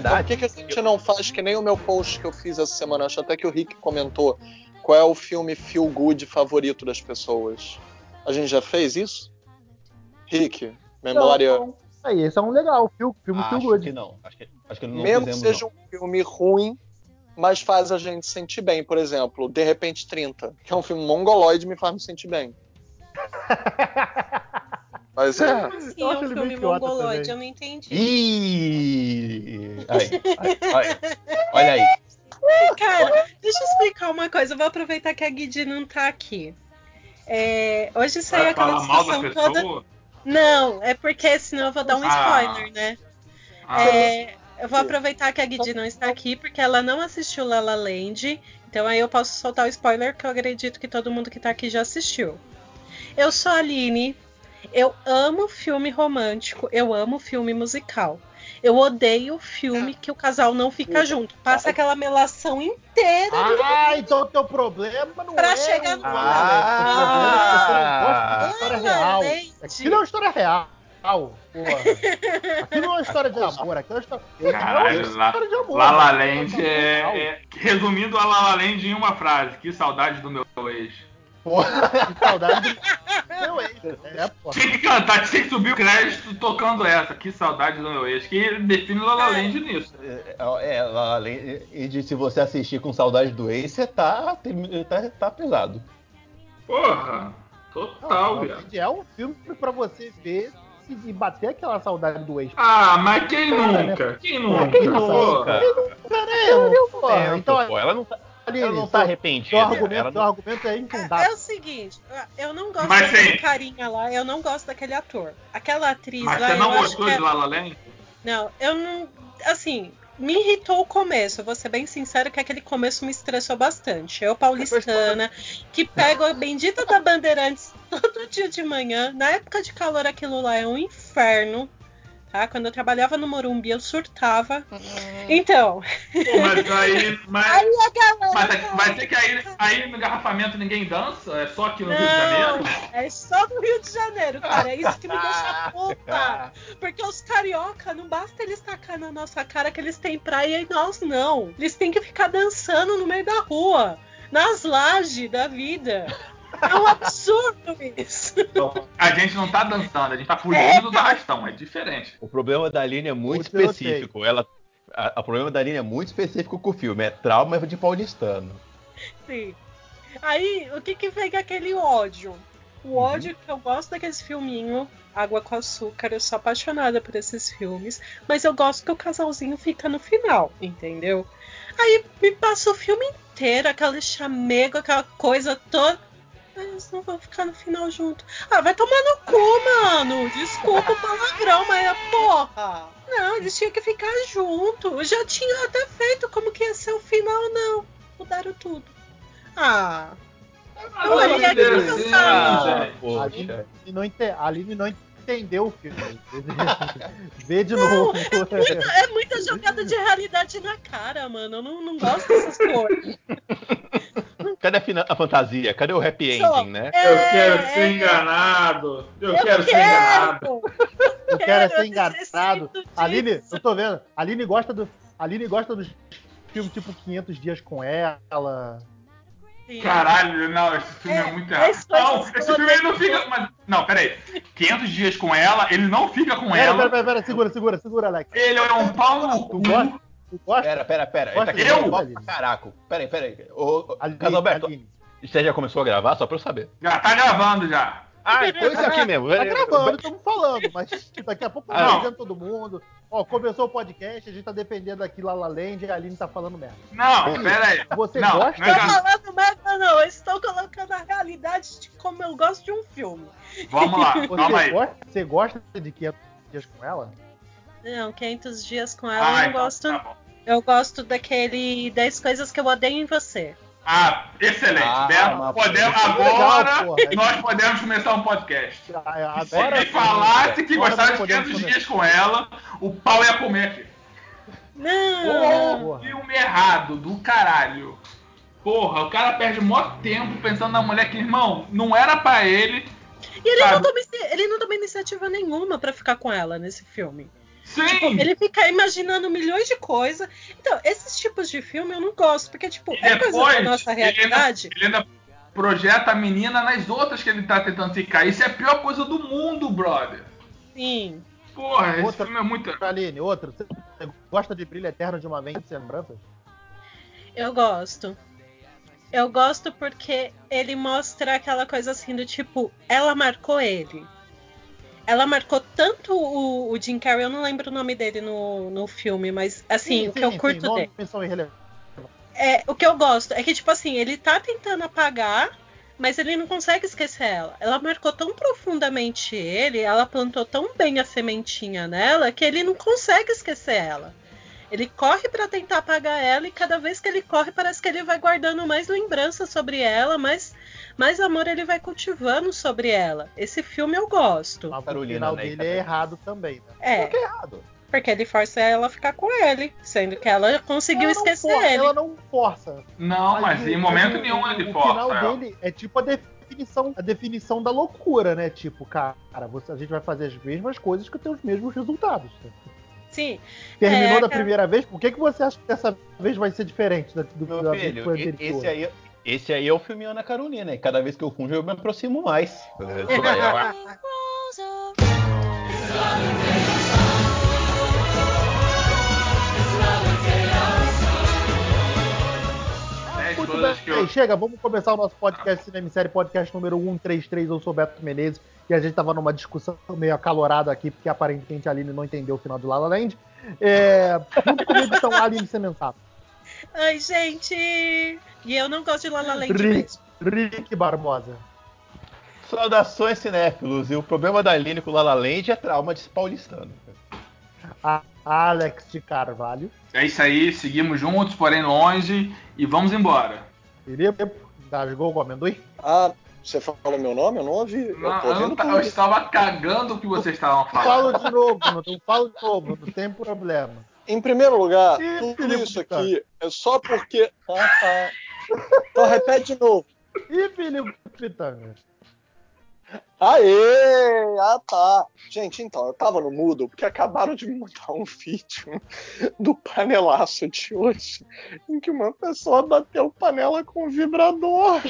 verdade, por que, que a gente não faz que nem o meu post que eu fiz essa semana? Acho até que o Rick comentou. Qual é o filme feel good favorito das pessoas? A gente já fez isso? Rick, memória. Não, Aí, esse é um legal, filme, filme feel acho good. que não. Acho que, acho que não Mesmo que seja não. um filme ruim, mas faz a gente sentir bem. Por exemplo, De repente 30, que é um filme mongoloide me faz me sentir bem. Mas é. Como assim Eu é um ele filme mongoloide? Eu não entendi. Ih! Aí, aí, olha, olha aí. Cara, deixa eu explicar uma coisa. Eu vou aproveitar que a Guidi não tá aqui. É, hoje saiu aquela discussão toda. Não, é porque senão eu vou dar um Ah. spoiler, né? Ah, É, eu vou aproveitar que a Guidi não está aqui, porque ela não assistiu La La Land. Então aí eu posso soltar o spoiler que eu acredito que todo mundo que tá aqui já assistiu. Eu sou a Aline. Eu amo filme romântico, eu amo filme musical. Eu odeio filme que o casal não fica junto. Passa aquela melação inteira Ah, então o teu problema não Pra é chegar o no o problema é não gosta da história real. Aquilo é uma história real. Porra. Aquilo não é uma história de amor, aquilo é uma história, aquilo é uma Caralho, história de amor. La La? Land é, é- Resumindo a La La Land em uma frase. Que saudade do meu ex. Porra, que saudade do meu ex. É, porra. Tinha que cantar, tinha que subir o crédito tocando essa. Que saudade do meu ex. Que define La La Land nisso. É, é, além e de se você assistir com saudade do ex, você tá, tá, tá pesado. Porra. Total, Não, viado. É um filme pra você ver e bater aquela saudade do ex. Ah, mas quem nunca? Quem nunca? Quem Porra. nunca? Caramba, porra. Então, Pô, ela não tá, Aline, ela não tá arrependida. argumento, ela seu não- argumento é É infundável. o seguinte, eu não gosto Mas, daquele sim. carinha lá, eu não gosto daquele ator. Aquela atriz Mas lá, você não gostou é- de La La Land? Não, eu não. Assim, me irritou o começo. Eu vou ser bem sincero que aquele começo me estressou bastante. Eu, paulistana, que pego a bendita da Bandeirantes todo dia de manhã. Na época de calor, aquilo lá é um inferno. Tá? Quando eu trabalhava no Morumbi, eu surtava. Então, Pô, mas aí. Mas, aí galera. mas vai ter que aí, aí no engarrafamento ninguém dança? É só aqui no Rio de Janeiro? Não, é só no Rio de Janeiro, cara. É isso que me deixa puta. Porque os carioca, não basta eles tacar na nossa cara que eles têm praia e nós não. Eles têm que ficar dançando no meio da rua, nas lajes da vida. É um absurdo isso. A gente não tá dançando, a gente tá fugindo do arrastão, é diferente. O problema da Aline é muito específico. Ela, a- o problema da Aline é muito específico com o filme. É trauma de paulistano. Sim. Aí, o que que vem com aquele ódio? O ódio que eu gosto daqueles filminhos, Água com Açúcar, eu sou apaixonada por esses filmes, mas eu gosto que o casalzinho fica no final, entendeu? Aí me passa o filme inteiro, aquele chamego, aquela coisa toda. Mas eles não vão ficar no final junto. Ah, vai tomar no cu, mano. Desculpa o palavrão, mas é porra. Não, eles tinham que ficar junto. Eu já tinha até feito como que ia ser o final, não. Mudaram tudo. Ah. Olha, não tá. gente. A Poxa. Aline não, ente- a Aline não entendeu o filme. Vê de novo. Muita- é muita jogada de realidade na cara, mano. Eu não, não gosto dessas coisas. Cadê a, a fantasia? Cadê o happy Só- ending, né? Eu quero É, ser é, enganado. Eu, Eu quero, ser enganado. Eu quero é ser enganado. Aline, eu tô vendo. Aline gosta do. Aline gosta dos filmes tipo 500 dias com ela. Sim. Caralho, não, esse filme é, É, muito errado. esse foi Não, esse filme ele não fica. Mas, não, peraí. 500 dias com ela, ele não fica com Pera, ela. pera, pera, pera, segura, segura, segura, Alex. Ele é um pau no Tu cu. gosta? Tu gosta? Pera, pera, pera. Ele Gosta tá de querendo eu? falar pra caraca. Pera aí, pera aí. Ô, Casalberto, Aline. você já começou a gravar? Só pra eu saber. Já tá gravando já. Ah, então isso aqui mesmo. Tá gravando, estamos falando, mas daqui a pouco tá Não. dizendo todo mundo. Ó, começou o podcast, a gente tá defendendo aqui La La Land e a Aline tá falando merda. Não, pera aí. Você Não, gosta não é Tô que- falando merda, não. Eu estou colocando a realidade de como eu gosto de um filme. Vamos lá, calma Você aí. gosta, você gosta de 500 dias com ela? Não, 500 dias com ela Ah, eu não então gosto. tá. Eu gosto daquele 10 coisas que eu odeio em você. Ah, excelente. Ah, Beto, podemos, legal, agora porra. nós podemos começar um podcast. Ah, Se ele falasse que agora gostava de podemos 500 começar. dias com ela, o pau ia comer aqui. Não. Filme errado, do caralho. Porra, o cara perde mó tempo pensando na mulher que, irmão, não era pra ele. E ele não, toma, ele não toma iniciativa nenhuma pra ficar com ela nesse filme. Sim! Tipo, ele fica imaginando milhões de coisas. Então, esses tipos de filme eu não gosto, porque, tipo, E é coisa da depois, nossa ele ainda, realidade. ele ainda projeta a menina nas outras que ele tá tentando ficar. Isso é a pior coisa do mundo, brother. Sim. Porra, esse Outra- filme é muito. Aline, outro. Você gosta de Brilho Eterno de uma vez sem lembranças? Eu gosto. Eu gosto porque ele mostra aquela coisa assim do tipo, ela marcou ele. Ela marcou tanto o, o Jim Carrey, eu não lembro o nome dele no, no filme, mas assim, o que eu curto dele. são irrelevantes. É, o que eu gosto é que, tipo assim, ele tá tentando apagar, mas ele não consegue esquecer ela. Ela marcou tão profundamente ele, ela plantou tão bem a sementinha nela, que ele não consegue esquecer ela. Ele corre pra tentar apagar ela e cada vez que ele corre parece que ele vai guardando mais lembranças sobre ela, mais, mais amor ele vai cultivando sobre ela. Esse filme eu gosto. Mas o final né, dele cara? é errado também, né? É, Que é errado. porque ele força ela a ficar com ele, sendo que ela conseguiu Ela esquecer força, ele. Ela não força. Não, mas, o- em momento mas o- nenhum ele o força. final ela. dele é tipo a definição, a definição da loucura, né? Tipo, cara, você, a gente vai fazer as mesmas coisas que tem os mesmos resultados. Sim, Terminou É, da cara. primeira vez, por que, que você acha que dessa vez vai ser diferente da, do, Meu da vez que foi anterior? esse aí, esse aí é o filme Ana Carolina. E cada vez que eu fujo, eu me aproximo mais. Eu Muito bem, que eu- chega, vamos começar o nosso podcast Cinema em Série, podcast número 133. Eu sou o Beto Menezes e a gente tava numa discussão meio acalorada aqui, porque aparentemente a Aline não entendeu o final do La La Land. É, junto comigo estão a Aline Semensato, Ai, gente! E eu não gosto de La La Land Ri- mesmo. Rick Barbosa, Saudações cinéfilos. E o problema da Aline com o La La Land é trauma de paulistano. a Alex de Carvalho, É isso aí, seguimos juntos, porém longe, e vamos embora. Felipe, Gasgou com amendoim. Ah, você falou meu nome? Eu não ouvi. Eu Não, tô eu, não ouvindo ta- eu estava cagando o que vocês estavam falando. Falo de novo, não, eu falo de novo, não tem problema. Em primeiro lugar, Ih, tudo Felipe isso aqui é só porque. Ah, tá. Então repete de novo. E Felipe Pitanga? Aê! Ah, tá. Gente, então, eu tava no mudo porque acabaram de me mandar um vídeo do panelaço de hoje, em que uma pessoa bateu panela com vibrador.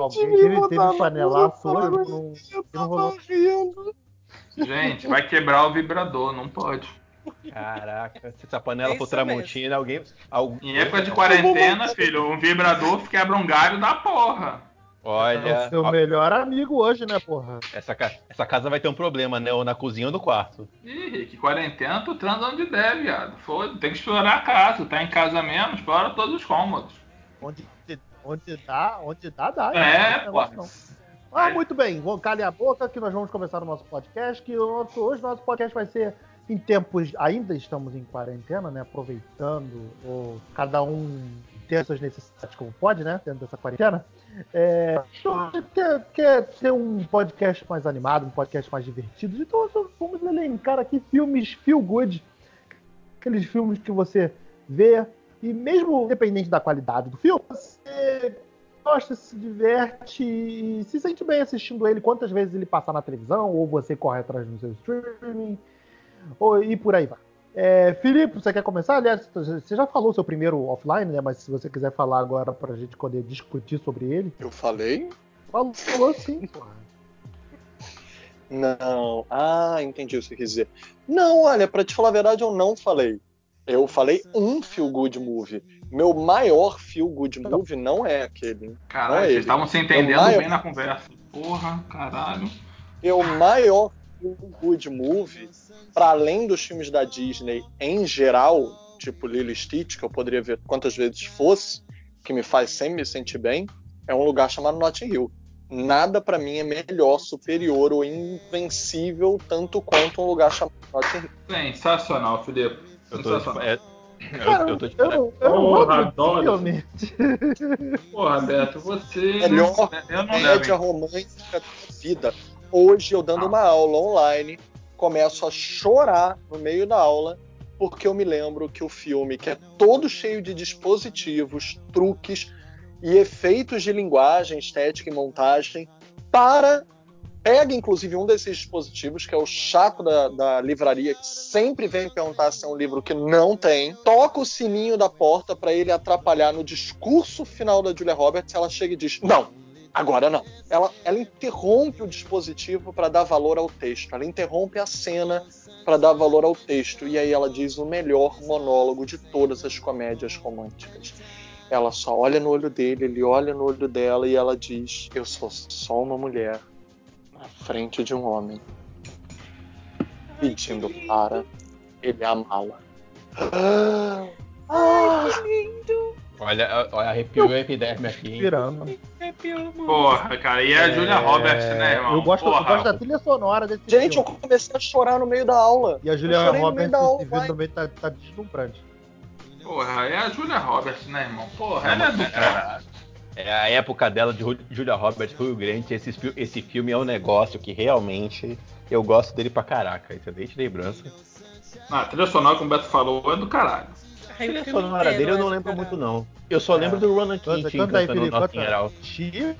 Alguém teve, teve panelaço hoje? Não, Eu não tava rolou. rindo. Gente, vai quebrar o vibrador, não pode. Caraca, se essa panela É for Tramontina, alguém. algum- Em época de quarentena, filho, um vibrador quebra um galho da porra. É Olha, o seu ó, melhor amigo hoje, né, porra? essa, ca- essa casa vai ter um problema, né? Ou na cozinha ou no quarto. Ih, Rick, quarentena tu transa onde der, viado. Foda, tem que explorar a casa. Tá em casa mesmo, explora todos os cômodos. Onde, onde dá, onde dá, dá. É, pô. negócio não. Ah, muito bem, vou calem a boca que nós vamos começar o nosso podcast. Que o nosso, hoje o nosso podcast vai ser em tempos. Ainda estamos em quarentena, né? Aproveitando, ou cada um ter suas necessidades como pode, né? Dentro dessa quarentena. É, então, quer, quer ter um podcast mais animado, um podcast mais divertido? Então vamos elencar aqui filmes feel good. Aqueles filmes que você vê e mesmo independente da qualidade do filme, você gosta, se diverte e se sente bem assistindo ele quantas vezes ele passar na televisão, ou você corre atrás no seu streaming, ou, e por aí vai. É, Felipe, você quer começar? Aliás, você já falou seu primeiro offline, né? Mas se você quiser falar agora pra gente poder discutir sobre ele. Eu falei? Falou, falou sim, porra. Não. Ah, entendi o que você quis dizer. Não, olha, pra te falar a verdade, eu não falei. Eu falei um feel good movie. Meu maior feel good movie não é aquele. Caralho, Não é vocês estavam se entendendo É o bem na conversa. Porra, caralho. Meu maior feel good movie, para além dos filmes da Disney em geral, tipo Lilo e Stitch, que eu poderia ver quantas vezes fosse, que me faz sempre me sentir bem, é um lugar chamado Notting Hill. Nada pra mim é melhor, superior ou invencível tanto quanto um lugar chamado Notting Hill. Sensacional, Felipe. Eu tô, é, Cara, eu, eu tô de eu, Porra, adoro. Porra, Beto, você. Melhor Eu não Comédia levo. romântica da vida. Hoje, eu dando Ah. uma aula online, começo a chorar no meio da aula, porque eu me lembro que o filme, que é todo cheio de dispositivos, truques e efeitos de linguagem, estética e montagem, para pega inclusive um desses dispositivos, que é o chato da, da livraria, que sempre vem perguntar se é um livro que não tem, toca o sininho da porta para ele atrapalhar no discurso final da Julia Roberts. Ela chega e diz: Não, agora não. Ela, ela interrompe o dispositivo para dar valor ao texto, ela interrompe a cena para dar valor ao texto. E aí ela diz o melhor monólogo de todas as comédias românticas. Ela só olha no olho dele, ele olha no olho dela e ela diz: Eu sou só uma mulher na frente de um homem, pedindo para ele amá-la. Ai, que lindo! Olha, olha arrepiou o epiderme aqui. hein? Pirando. Arrepiou, mano. Porra, cara, e a Julia Roberts, né, irmão? Eu gosto, eu gosto da trilha sonora desse Gente, eu filme. comecei a chorar no meio da aula. E a Eu Julia Roberts esse vídeo também tá, tá deslumbrante. Porra, é a Julia Roberts, né, irmão? Porra, ela é do é-. É a época dela de Ju- Julia Roberts, Rio Grande. Esse, esse filme é um negócio que realmente eu gosto dele pra caraca. Excelente lembrança. Não, a trilha sonora, como o Beto falou, é do caralho. Ai, A o trilha filme dele eu é não lembro muito, não. Eu só É. lembro do Ronan Keating canta aí, cantando Felipe, Nothing canta. at All. She,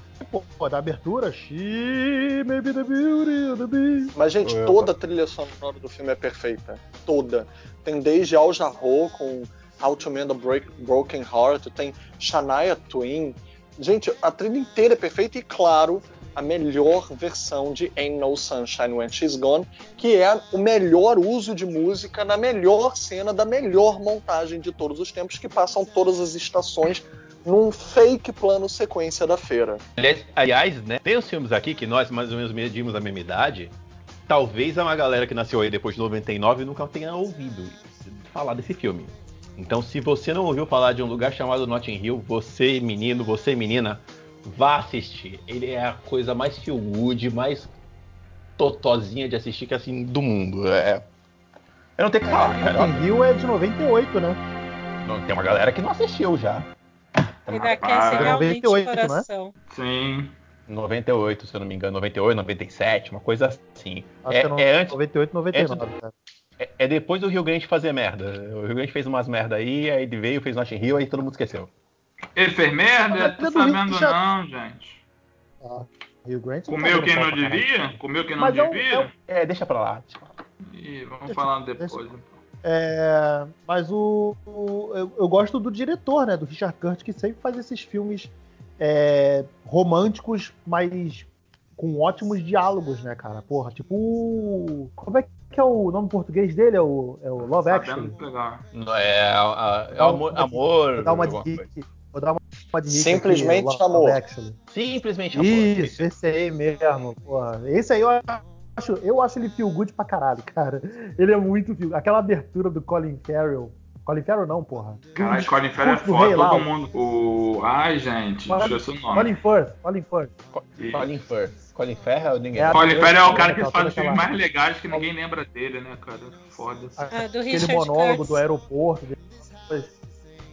pô, da abertura, she may be the beauty of the beast. Mas, gente, toda a trilha sonora do filme é perfeita. Toda. Tem desde Al Jarreau com How to Mend a Break- Broken Heart, tem Shania Twain. Gente, a trilha inteira é perfeita e, claro, a melhor versão de Ain't No Sunshine When She's Gone, que é o melhor uso de música na melhor cena da melhor montagem de todos os tempos, que passam todas as estações num fake plano sequência da feira. Aliás, né? Tem os filmes aqui que nós mais ou menos medimos a mesma idade. Talvez uma galera que nasceu aí depois de 99 nunca tenha ouvido falar desse filme. Então, se você não ouviu falar de um lugar chamado Notting Hill, você menino, você menina, vá assistir. Ele é a coisa mais feel good, mais totozinha de assistir que assim do mundo. É. Eu não tenho que falar. cara. Em Rio é de 98, né? Não, Tem uma galera que não assistiu já. Ele aquece realmente 98, o né? coração. Sim. 98, se eu não me engano, 98, 97, uma coisa assim. Acho É, que é, no, é antes, 98, 99, cara. É, é depois do Rio Grande fazer merda. O Rio Grande fez umas merda aí, aí ele veio, fez Notting Hill, aí todo mundo esqueceu. Ele fez merda? É Rio sabendo já- não, gente. Ah, Rio Grande tá Comeu quem não devia? Comeu quem não Mas é devia? é um- É, deixa pra lá. deixa lá. Ih, vamos Deixa- falar deixa- depois. então. É, mas o, o- eu, eu gosto do diretor, né? Do Richard Curtis, que sempre faz esses filmes é, românticos, mas com ótimos diálogos, né, cara? Porra, tipo. o- Como é que é o nome português dele? É o, é o Love Actually. Sabendo pegar. Não, É, a- é Dá amor, uma- amor. Dar uma. Rick. Vou dar uma, uma de Rick Simplesmente aqui, amor. Simplesmente amor. Isso, esse aí mesmo, porra. Esse aí eu acho, eu acho ele feel good pra caralho, cara. Ele é muito feel Aquela abertura do Colin Farrell. Colin Farrell não, porra. Caralho, Colin Farrell é foda, todo mundo. O... Ai, gente, Colin- esqueci o nome. Colin Firth, Colin Firth. Colin Firth. Colin Farrell, ninguém. É Colin Farrell é o cara que faz os filmes mais legais que ninguém lembra dele, né, cara? Foda. Ah, do Aquele Richard monólogo do aeroporto, das,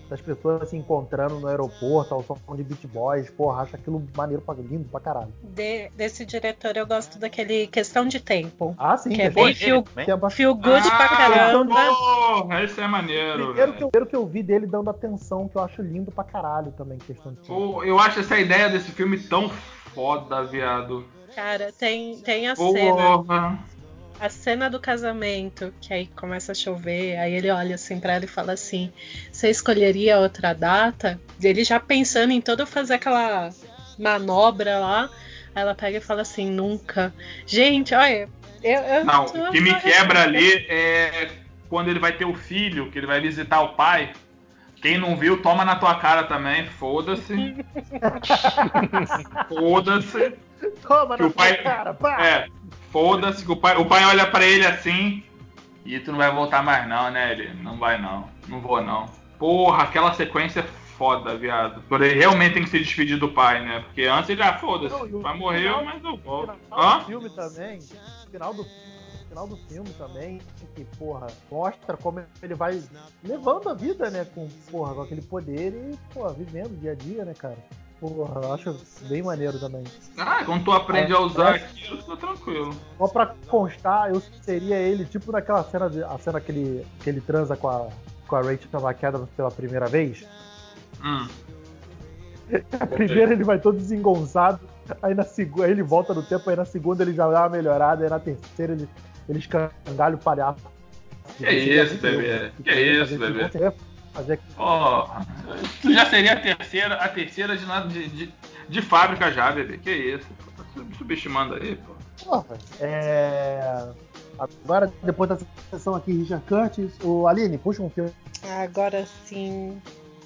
das pessoas se encontrando no aeroporto, ao som de Beat Boys, porra, acho aquilo maneiro pra lindo pra caralho. De- desse diretor eu gosto daquele Questão de Tempo. Ah, sim, Que é bem feel, tempo. feel good ah, pra caramba. Porra, esse é maneiro. Primeiro que, eu, primeiro que eu vi dele dando atenção, que eu acho lindo pra caralho também, questão de tempo. Eu acho essa ideia desse filme tão foda, viado. Cara, tem, tem a cena. A cena do casamento, que aí começa a chover, aí ele olha assim pra ela e fala assim: Você escolheria outra data? Ele já pensando em todo fazer aquela manobra lá. Aí ela pega e fala assim: Nunca. Gente, olha, eu. eu Não, o que me quebra ali é quando ele vai ter o filho, que ele vai visitar o pai. Quem não viu, toma na tua cara também, foda-se. foda-se. Toma Que na o pai- cara, pá! É, foda-se que o pai, o pai olha pra ele assim. E tu não vai voltar mais não, né? Ele, não vai não. Não vou não. Porra, aquela sequência é foda, viado. Ele realmente tem que se despedir do pai, né? Porque antes ele, ah, foda-se. O pai morreu, final- mas eu volto. Hã? do filme também, final do, final do filme também, que, porra, mostra como ele vai levando a vida, né, com, porra, com aquele poder e, porra, vivendo dia a dia, né, cara. Porra, eu acho bem maneiro também. Ah, quando tu aprende a usar É. aquilo, tá tranquilo. Só pra constar, eu seria ele, tipo naquela cena, de, a cena que ele, que ele transa com a, com a Rachel McAdams pela primeira vez. Hum. Primeiro ele vai todo desengonçado, Aí na segunda, aí ele volta no tempo, aí na segunda ele já dá uma melhorada, aí na terceira ele, ele escangalha o palhaço. Que isso, bebê? Que isso, bebê? Fazer... Oh, tu já seria a terceira, a terceira de, de, de, de fábrica já, bebê. Que isso? Tá subestimando aí, pô. Porra, é. Agora, depois dessa sessão aqui, Richard Curtis, o Aline, puxa um filme. Agora sim.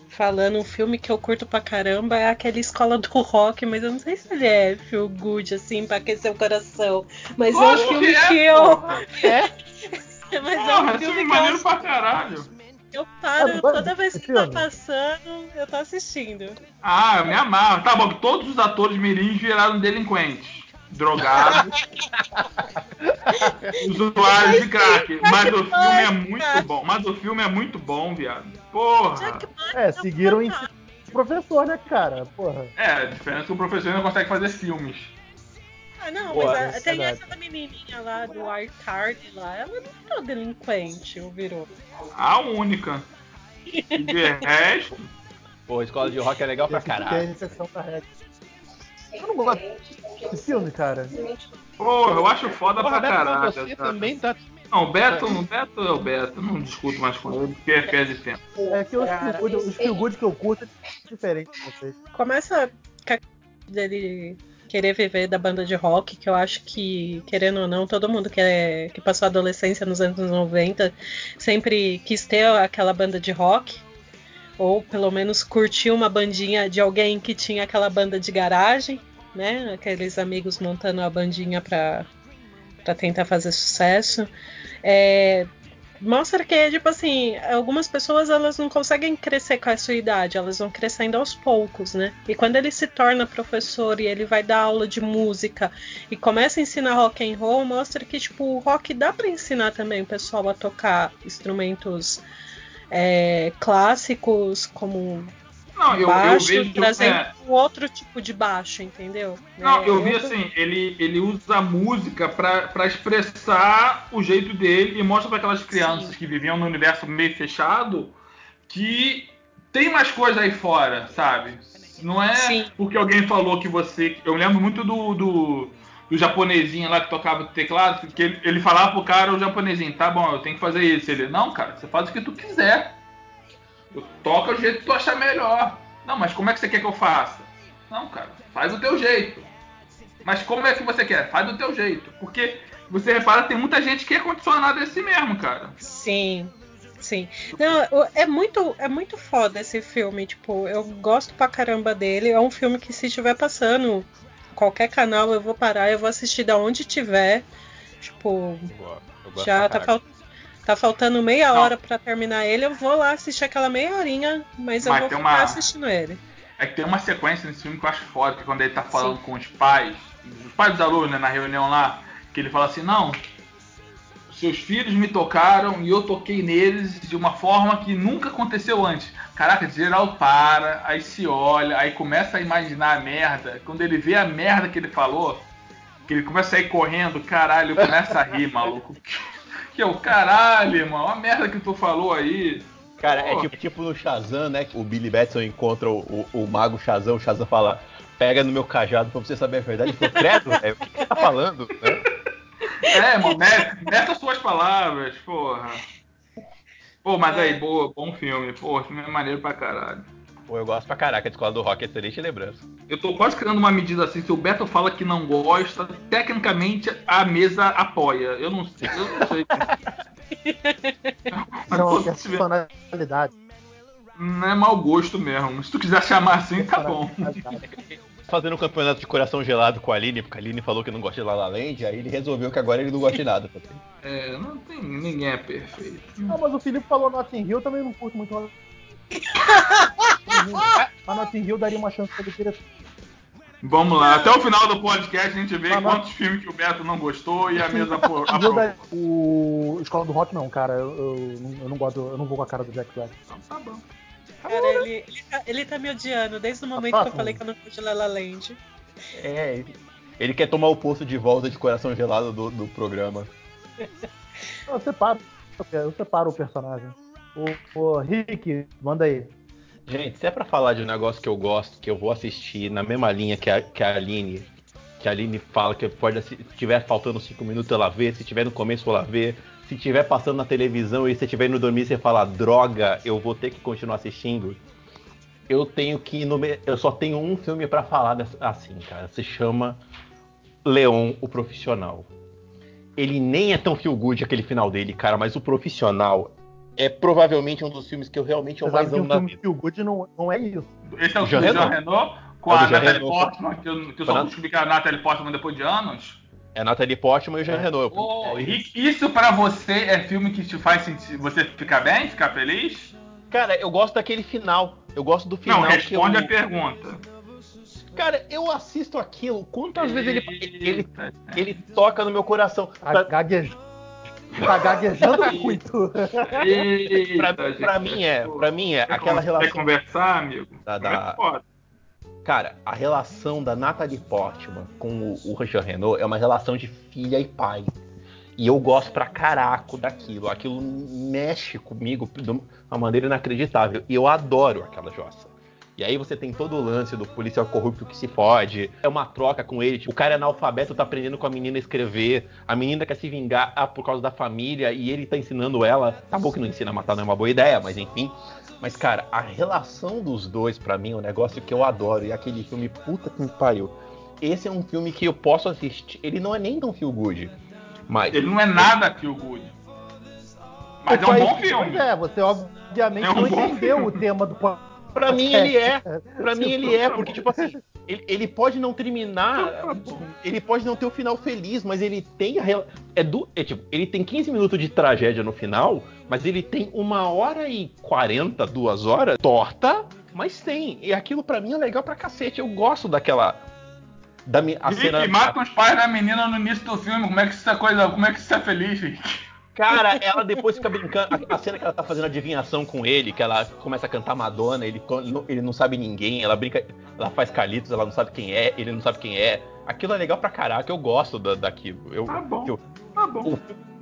Falando, um filme que eu curto pra caramba é aquele Escola do Rock, mas eu não sei se ele é feel good, assim, pra aquecer o coração. Mas é um filme que, é, que eu. É? mas porra, é um filme que maneiro eu... pra caralho. Eu paro, toda vez que tá passando, eu tô assistindo. Ah, eu me amarro. Tá bom, todos os atores mirins viraram delinquentes drogados, usuários de crack. Mas o filme é muito bom. Mas o filme é muito bom, viado. Porra. É, seguiram em professor, né, cara? Porra. É, a diferença é que o professor não consegue fazer filmes. Ah, não, Boa, mas a, tem é aquela menininha lá do Arcard lá, ela não virou delinquente, ou virou? A única. E de resto. Pô, escola de rock é legal pra caralho. exceção pra Eu não gosto desse filme, cara. Pô, eu acho foda Porra, pra caralho. Você também tá não, o Beto, o Beto é o Beto, não discuto mais com ele porque é perde tempo. É que os feel, good, os feel good que eu curto é diferente de vocês. Começa dele querer viver da banda de rock, que eu acho que, querendo ou não, todo mundo que, é, que passou a adolescência nos anos 90 sempre quis ter aquela banda de rock. Ou pelo menos curtir uma bandinha de alguém que tinha aquela banda de garagem, né? Aqueles amigos montando a bandinha para tentar fazer sucesso. É, mostra que, tipo assim, algumas pessoas elas não conseguem crescer com a sua idade, elas vão crescendo aos poucos, né? E quando ele se torna professor e ele vai dar aula de música e começa a ensinar rock and roll, mostra que, tipo, o rock dá para ensinar também o pessoal a tocar instrumentos é, clássicos como não, eu, baixo, eu vejo trazendo é... um outro tipo de baixo, entendeu? Não, é, eu vi assim, ele, ele usa a música para expressar o jeito dele e mostra para aquelas crianças Sim. que viviam no universo meio fechado que tem mais coisa aí fora, sabe? Não é Sim. porque alguém falou que você. Eu lembro muito do, do, do japonesinho lá que tocava teclado, que ele, ele falava pro cara, o japonesinho, tá bom, eu tenho que fazer isso. Ele, não, cara, você faz o que tu quiser. Toca o jeito que tu achar melhor. Não, mas como é que você quer que eu faça? Não, cara, faz do teu jeito. Mas como é que você quer? Faz do teu jeito. Porque você repara, tem muita gente que é condicionada assim mesmo, cara. Sim. Sim. Não, é muito, é muito foda esse filme. Tipo, eu gosto pra caramba dele. É um filme que se estiver passando qualquer canal, eu vou parar, eu vou assistir da onde tiver. Tipo, já tá faltando Tá faltando meia não. hora para terminar ele, eu vou lá assistir aquela meia horinha, mas, mas eu vou ficar uma... assistindo ele. É que tem uma sequência nesse filme que eu acho foda, que é quando ele tá falando Sim. com os pais, os pais dos alunos, né, na reunião lá, que ele fala assim, não, seus filhos me tocaram e eu toquei neles de uma forma que nunca aconteceu antes. Caraca, geral para, aí se olha, aí começa a imaginar a merda. Quando ele vê a merda que ele falou, que ele começa a ir correndo, caralho, começa a rir, maluco. Que é o caralho, irmão. A merda que tu falou aí. Cara, é tipo, tipo, no Shazam, né? O Billy Batson encontra o, o, o mago Shazam, o Shazam fala, pega no meu cajado pra você saber a verdade. Ele falou, credo, velho, o que, você tá falando? Né? É, mano, meta suas palavras, porra. Pô, mas aí, boa, bom filme. Pô, filme é maneiro pra caralho. Pô, eu gosto pra caraca de Escola do Rock, é excelente lembrança. Eu tô quase criando uma medida assim, se o Beto fala que não gosta, tecnicamente a mesa apoia. Eu não sei, eu não sei. não, é personalidade. Não é mau gosto mesmo. Se tu quiser chamar assim, tá bom. Fazendo um campeonato de coração gelado com a Aline, porque a Aline falou que não gosta de La La Land, aí ele resolveu que agora ele não gosta de nada. É, não tem, ninguém é perfeito. Não, mas o Felipe falou Notting Hill, também não curto muito a Notting Hill daria uma chance para ele diretor. Vamos lá, até o final do podcast a gente vê Mas, quantos filmes que o Beto não gostou e a mesa aprovou. O Escola do Rock não, cara, eu, eu, eu, não gosto, eu não vou com a cara do Jack Black. Então, tá bom. Cara, ele, ele, tá, ele tá me odiando desde o momento que eu falei que eu não gosto de La La Land. É, ele, ele quer tomar o posto de volta de coração gelado do, do programa. Eu separo, eu separo o personagem. O, o Rick, manda aí. Gente, se é pra falar de um negócio que eu gosto, que eu vou assistir na mesma linha que a, que a Aline, que a Aline fala que pode, se tiver faltando 5 minutos ela vê, se tiver no começo ela vê, se tiver passando na televisão e você estiver indo dormir você fala, droga, eu vou ter que continuar assistindo. Eu tenho que no, eu só tenho um filme para falar assim, cara. Se chama Leon, o Profissional. Ele nem é tão feel good aquele final dele, cara, mas o Profissional é provavelmente um dos filmes que eu realmente Você mais amo o na filme vida. Feel Good não, não é isso. Esse é o Jean filme. Renault com É a Natalie. Portman, que eu, que eu só descobri que era a Natalie Portman depois de anos. É Natalie Portman e o Jean Renault. É, Rick, isso pra você é filme que te faz sentir, você ficar bem, ficar feliz? Cara, eu gosto daquele final. Eu gosto do final Não, responde que a pergunta. Cara, eu assisto aquilo. Quantas vezes ele, ele, Eita, ele toca no meu coração? Tá, Pra, gaguej... tá gaguejando muito. eita, pra- gente. pra mim é, pra mim é Quer aquela relação. Quer conversar, amigo? Da- É da- foda. Cara, a relação da Natalie Portman com o, o Jean Renault é uma relação de filha e pai. E eu gosto pra caraco daquilo. Aquilo mexe comigo de uma maneira inacreditável. E eu adoro aquela jossa. E aí você tem todo o lance do policial corrupto que se fode. É uma troca com ele. Tipo, o cara é analfabeto, tá aprendendo com a menina a escrever. A menina quer se vingar ah, por causa da família e ele tá ensinando ela. Tá bom que não ensina a matar, não é uma boa ideia, mas enfim. Mas, cara, a relação dos dois, pra mim, é um negócio que eu adoro. E aquele filme, puta que me pariu. Esse é um filme que eu posso assistir. Ele não é nem tão feel good. Mas. Ele não é nada feel good. Mas é um bom filme. Pois é, você obviamente É um não entendeu filme. o tema do. Pra mim ele é. Pra mim ele é, porque, tipo assim, ele, ele pode não terminar. Ele pode não ter o final feliz, mas ele tem a. É do. É tipo, ele tem 15 minutos de tragédia no final, mas ele tem uma hora e 40, duas horas, torta, mas tem. E aquilo pra mim é legal pra cacete. Eu gosto daquela. Da. A Rick cena. mata os pais da menina no início do filme. Como é que isso é coisa. Como é que isso é feliz, Rick? Cara, ela depois fica brincando. A, cena que ela tá fazendo adivinhação com ele, que ela começa a cantar Madonna, ele, ele não sabe ninguém, ela brinca. Ela faz Carlitos, ela não sabe quem é, ele não sabe quem é. Aquilo é legal pra caraca, eu gosto da- daquilo. Eu, Tá bom. eu- Tá bom.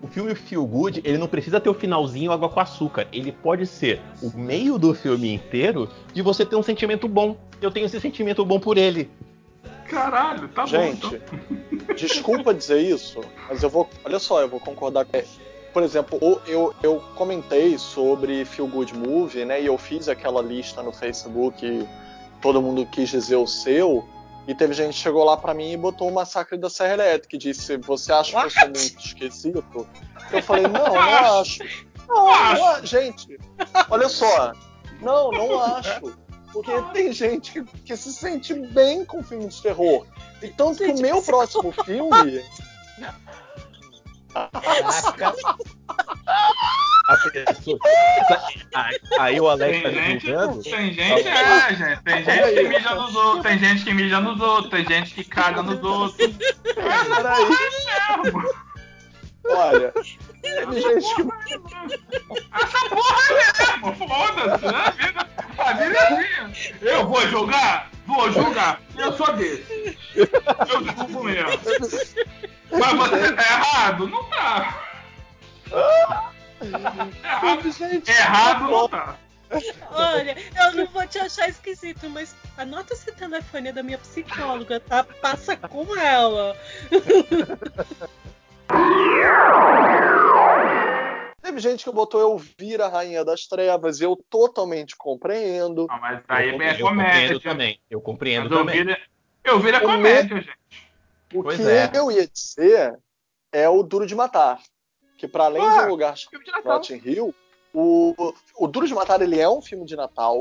o, o filme Feel Good, ele não precisa ter o finalzinho água com açúcar. Ele pode ser o meio do filme inteiro de você ter um sentimento bom. Eu tenho esse sentimento bom por ele. Caralho, tá Gente, bom. Então. desculpa dizer isso, mas eu vou. Olha só, eu vou concordar com. Por exemplo, eu, eu comentei sobre Feel Good Movie, né? E eu fiz aquela lista no Facebook, todo mundo quis dizer o seu. E teve gente que chegou lá pra mim e botou o Massacre da Serra Elétrica e disse: Você acha que eu sou muito esquisito? Eu falei: Não, não acho. Não, não. Gente, olha só. Não, não acho. Porque tem gente que, que se sente bem com filmes de terror. E tanto que o meu próximo filme. Caraca. A pessoa- Aí, aí o Alex tá Tem me gente, julgando. tem gente, é, gente. Tem gente que mija nos outros, tem gente que mija nos outros, tem gente que caga nos outros. Peraí, Mesmo. olha. Teve gente que. Essa porra é mesmo, foda-se, né? A vida, a vida é assim. Eu vou julgar? Vou julgar. Eu sou desse. Eu julgo mesmo. Mas você tá errado? Não tá. Errado, gente. errado não tá. Olha, eu não vou te achar esquisito, mas anota esse telefone da minha psicóloga, tá? Passa com ela. Teve gente que botou Elvira, Rainha das Trevas, e eu totalmente compreendo. Não, mas aí eu, é eu comédia. compreendo também. Eu compreendo Mas eu também. vira, eu vira comédia, gente. O Pois que é. eu ia dizer é o Duro de Matar. Que para além Ah, de um lugar Natal. Notting Hill, o, o Duro de Matar ele é um filme de Natal.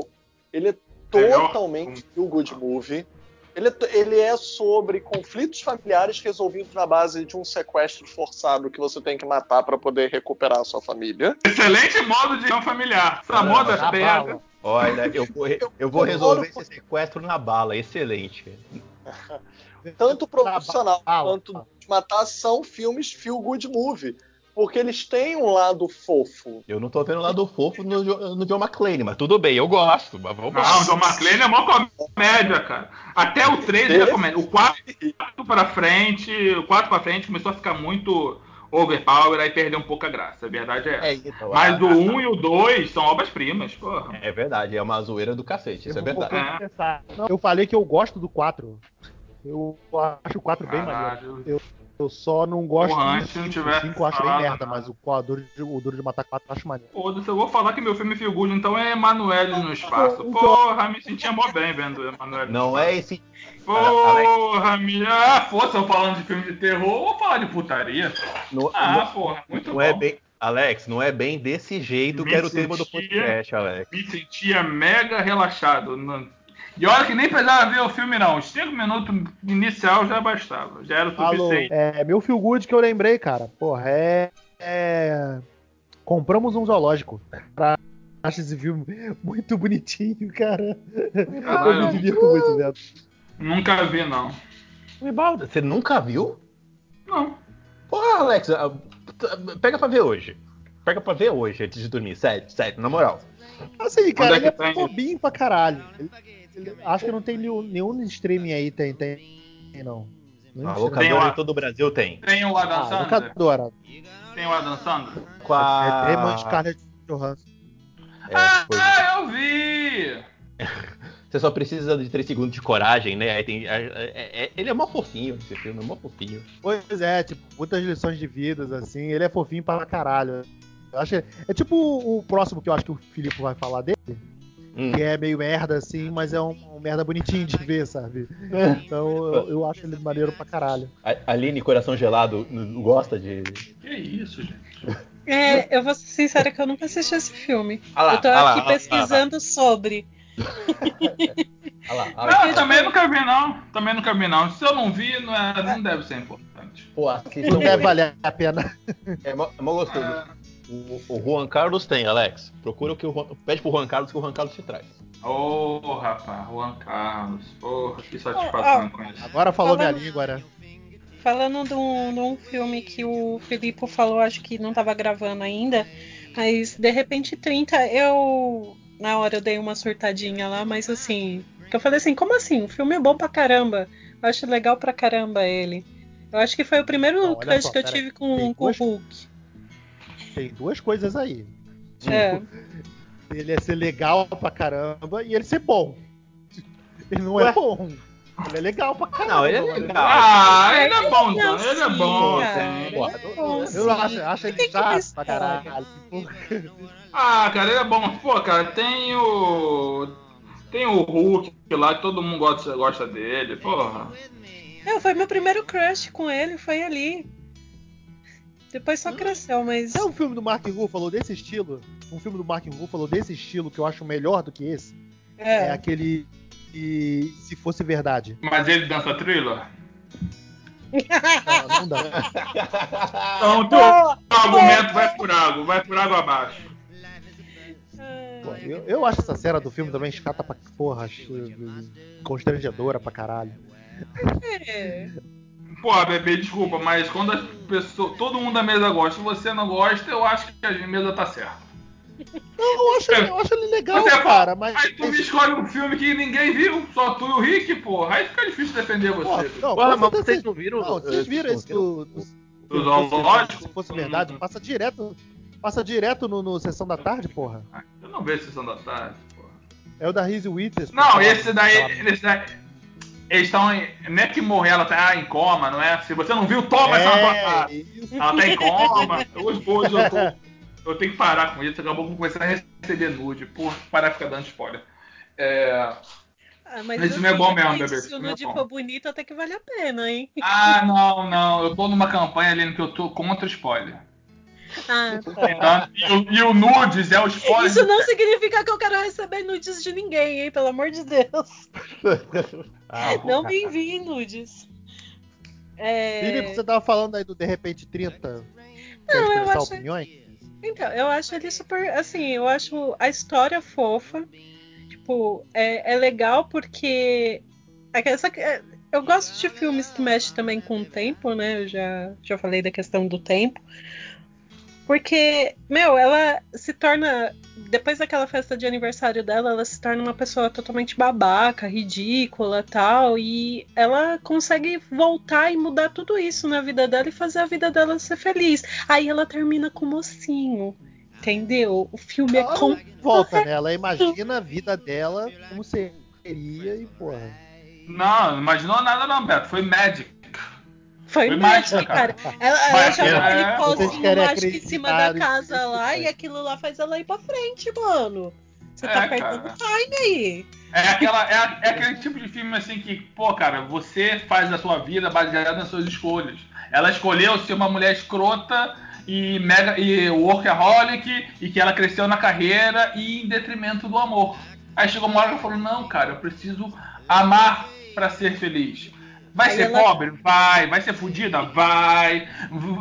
Ele é Melhor totalmente feel good movie. Ele é, ele é sobre conflitos familiares resolvidos na base de um sequestro forçado que você tem que matar para poder recuperar a sua família. Excelente modo de não familiar. Essa moda pega. bala. Olha, eu vou, eu vou resolver esse sequestro na bala. Excelente. Tanto profissional Na bala. quanto de matar são filmes feel good movie. Porque eles têm um lado fofo. Eu não tô vendo lá do fofo no, no John McClane, mas tudo bem, eu gosto. Mas vamos lá. Não, o John McClane é mó comédia, cara. Até o 3 é comédia. O 4 pra frente, o 4 pra frente começou a ficar muito overpower, aí perdeu um pouco a graça. A verdade é essa. É, então, Mas o 1 e o 2 são obras-primas, porra. É verdade, é uma zoeira do cacete, isso é Eu verdade. É. Não, Eu falei que eu gosto do 4. Eu acho o 4 bem maneiro. Eu, eu só não gosto Porra, do antes se não 5. tivesse O 5 eu acho bem falado merda, mas o, o, Duro de, o Duro de Matar 4 eu acho maneiro. Foda-se, eu vou falar que meu filme Good, então é Emanuele no espaço. o- Porra, me sentia mó bem vendo Emanuele no Não espaço. é esse. Porra, minha. Ah, fosse eu falando de filme de terror, eu vou falar de putaria. Não, Ah, não- porra, muito não bom. é bem. Alex, não é bem desse jeito Me que era o tema do podcast, Alex. Me sentia mega relaxado. Não- E olha que nem precisava ver o filme, não. Os 5 minutos inicial já bastava. Já era o Alô, suficiente. é, meu feel good que eu lembrei, cara. Porra, é. é... Compramos um zoológico. Pra... Acho esse filme muito bonitinho, cara. Eu Caralho. me divirto muito vendo. Nunca vi, não. Ribaldo, Você nunca viu? Não. Porra, Alex, ah, pega pra ver hoje. Pega pra ver hoje, antes de dormir. Sério, sério, na moral. Assim, cara, é ele é tem? bobinho pra caralho. Ele- acho que não tem nenhum, nenhum streaming aí, tem, tem, tem não. Nenhum A streaming. locadora em todo o Brasil tem. Tem o Adam Ah, Sandler? locadora. Tem o Adam Sandler? Com a... É, irmã Scarlett Johansson. É, ah, foi- eu vi! Você só precisa de 3 segundos de coragem, né? Aí tem, é- é- é- ele é mó fofinho, esse filme é mó fofinho. Pois é, tipo, muitas lições de vidas, assim. Ele é fofinho pra caralho. Eu acho, é tipo o, o próximo que eu acho que o Filipe vai falar dele, Hum. que é meio merda, assim, mas é um, um merda bonitinho de ver, sabe? Então eu, eu acho ele maneiro pra caralho. A- Aline, coração gelado, gosta de. Que isso, gente? É, eu vou ser sincera que eu nunca assisti esse filme. Ah lá, eu tô ah lá, aqui ah lá, pesquisando sobre. Lá, lá. Não, também nunca vi, não. Também nunca vi, não. Se eu não vi, não, é- não deve ser importante. Pô, assistam Não deve valer a pena. É mó, é mó gostoso. Ah, O, o Juan Carlos tem, Alex. Procura o que o Juan, pede pro Juan Carlos que o Juan Carlos te traz. Ô, rapaz, Juan Carlos. Porra, que satisfação ó. com isso. Agora falou Falando- minha língua, né? Falando de um, de um filme que o Filipe falou, acho que não tava gravando ainda, mas de repente 30, eu. Na hora eu dei uma surtadinha lá, mas assim. Eu falei assim, como assim? O filme é bom pra caramba. Eu acho legal pra caramba ele. Eu acho que foi o primeiro Não, crush só, que eu tive com, com o Hulk. Tem duas coisas aí. É. Ele é ser legal pra caramba e ele ser bom. Ele não Ué? é bom. Ele é legal pra caramba. Não, ele é legal. Ah, ele é bom, é então. Ele é bom, cara. sim. Ele é bom, sim. Eu acho, acho ele que chato pra caralho. Ah, cara, ele é bom. Pô, cara, tem o. Tem o Hulk lá, que todo mundo gosta, gosta dele. Porra. Não, foi meu primeiro crush com ele, foi ali. Depois só cresceu, mas. É um filme do Mark Ruffalo desse estilo. Um filme do Mark Ruffalo desse estilo que eu acho melhor do que esse. É, É. aquele. E se fosse verdade. Mas ele dança thriller? Não, não dá. Então, teu argumento vai por água, vai por água abaixo. Pô, eu, eu acho essa cena do filme também chata pra porra. acho, Constrangedora pra caralho. É. Porra, bebê, desculpa, mas quando as pessoas, todo mundo da mesa gosta e você não gosta, eu acho que a mesa tá certa. Não, eu acho, eu acho ele legal, Você cara, mas. Aí tu me escolhe um filme que ninguém viu, só tu e o Rick, porra. Aí fica difícil defender Pô, você. não, Porra, mas vocês não viram? Não, vocês viram esse do, do, Do zoológico? Se fosse verdade, passa direto. Passa direto no, no Sessão da Tarde, porra. Eu não vejo Sessão da Tarde, porra. É o da Reese Witherspoon. Não, esse daí, esse daí. Eles estão. Não é que morreu, ela tá em coma, não é? Se você não viu, toma essa na tua. É, isso. Ela tá em coma. Hoje, hoje eu tô. Eu tenho que parar com isso, acabou com começar a receber nude. Porra, parar de ficar dando spoiler. É. Ah, mas Esse filme é bom mesmo, bebê, Se o é nude bom. for bonito, até que vale a pena, hein? Ah, não, não. Eu tô numa campanha ali que eu tô contra spoiler. Ah, tá. Então, e, o, e o nudes é o spoiler. Isso não significa que eu quero receber nudes de ninguém, hein? Pelo amor de Deus. Ah, Não me enviem nudes. É... Felipe, você tava falando aí do De Repente 30? Quer Não, eu acho- opiniões? Então, eu acho ele super. Assim, eu acho a história fofa. Tipo, é, é legal porque. é essa- é- eu gosto de filmes que mexem também com o tempo, né? Eu já, já falei da questão do tempo. Porque, meu, ela se torna. Depois daquela festa de aniversário dela, ela se torna uma pessoa totalmente babaca, ridícula tal. E ela consegue voltar e mudar tudo isso na vida dela e fazer a vida dela ser feliz. Aí ela termina com o mocinho. Entendeu? O filme é Ela com. não volta, né? Ela imagina a vida dela como seria e, porra. Não, não imaginou nada não, Beto. Foi Magic. Foi, Foi mágica, mágica, cara. cara. Ela, ela joga é, aquele pozinho mágico em cima da casa lá e aquilo lá faz ela ir pra frente, mano. Você É, tá perdendo cara. time aí. É, aquela, é, é aquele tipo de filme assim que, pô, cara, você faz a sua vida baseada nas suas escolhas. Ela escolheu ser uma mulher escrota e mega e workaholic e que ela cresceu na carreira e em detrimento do amor. Aí chegou uma hora que ela falou: Não, cara, eu preciso amar pra ser feliz. Vai Aí ser ela- pobre? Vai. Vai ser fodida? Vai.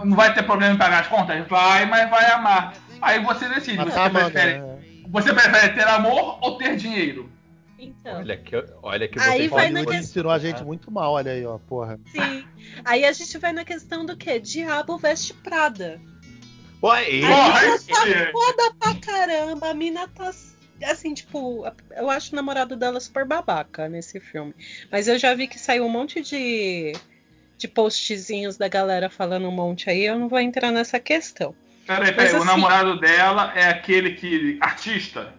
Não vai ter problema em pagar as contas? Vai, mas vai amar. Aí você decide. Mas Você tá amando, prefere, né? você prefere ter amor ou ter dinheiro? Então. Olha que, olha que Aí vocês vai na questão- ensinou a gente muito mal, olha aí, ó, porra. Sim. Aí a gente vai na questão do quê? Diabo veste Prada. É esse. A Porra, mina tá foda pra caramba. A mina tá. Assim, tipo, eu acho o namorado dela super babaca nesse filme. Mas eu já vi que saiu um monte de, de postzinhos da galera falando um monte aí. Eu não vou entrar nessa questão. Peraí, peraí, Mas o assim- namorado dela é aquele que. artista?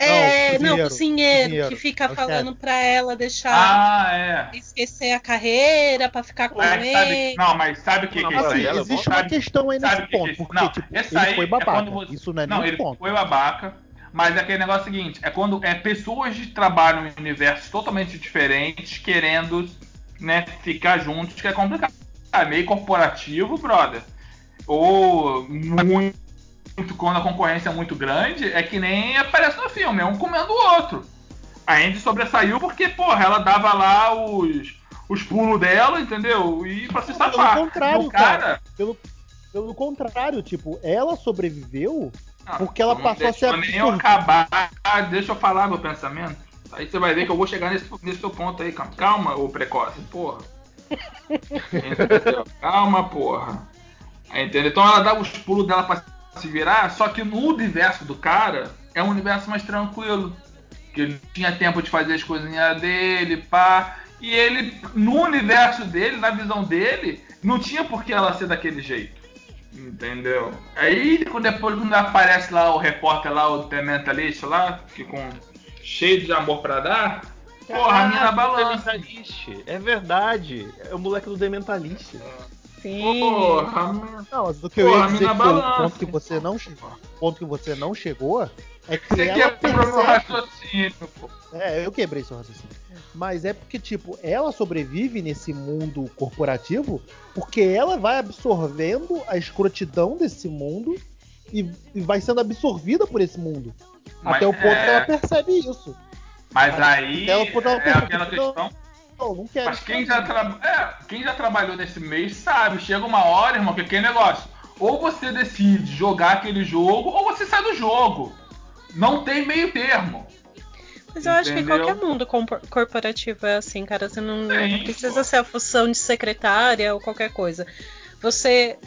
É, não, cozinheiro, cozinheiro, cozinheiro, que fica é o falando pra ela deixar Ah, é. esquecer a carreira pra ficar com Mas sabe, ele. não, mas sabe o que, que é isso namorado Assim, aí? dela, existe Sabe- uma questão aí sabe nesse que é ponto, porque, Não, tipo, ele aí foi é babaca. você- Isso não é Não, ele ponto. foi babaca, mas é aquele negócio seguinte: é quando é pessoas que trabalham em universos totalmente diferentes querendo né, ficar juntos, que é complicado. É meio corporativo, brother. Ou muito quando a concorrência é muito grande, é que nem aparece no filme, é um comendo o outro. A Andy sobressaiu porque, porra, ela dava lá os, os pulos dela, entendeu? E pra se Não, pelo safar. contrário, o cara. Pelo, pelo contrário, tipo, ela sobreviveu Porque ela passou a ser nem eu absurda. acabar. Deixa eu falar meu pensamento. Aí você vai ver que eu vou chegar nesse, nesse seu ponto aí, calma. Calma, ô precoce, porra. Entendeu? Calma, porra. Entendeu? Então ela dá os pulos dela pra se virar, só que no universo do cara é um universo mais tranquilo. Que ele tinha tempo de fazer as coisinhas dele, pá. E ele, no universo dele, na visão dele, não tinha por que ela ser daquele jeito. Entendeu? Aí quando depois quando aparece lá o repórter lá, o The Mentalist lá, que com cheio de amor pra dar, porra, a mina balança. É verdade. É o moleque do Dementalist. Sim. Porra, Não, mas o que eu Porra, ia a dizer mina que o balança. ponto que você não chegou, o ponto que você não chegou é que você ela quebrou meu percebe, raciocínio, pô. é, eu quebrei seu raciocínio. Mas é porque tipo, ela sobrevive nesse mundo corporativo porque ela vai absorvendo a escrotidão desse mundo e, e vai sendo absorvida por esse mundo. Mas Até o ponto é- que ela percebe isso. Mas aí Ela pode dar uma é pergunta, aquela questão. Não, não quero. Mas quem já, tra- é, quem já trabalhou nesse mês sabe, chega uma hora, irmão, que aquele negócio. Ou você decide jogar aquele jogo, ou você sai do jogo. Não tem meio termo. Mas eu acho que Entendeu? qualquer mundo corporativo é assim, cara. Você não, Sim, não precisa ser a função de secretária ou qualquer coisa. Você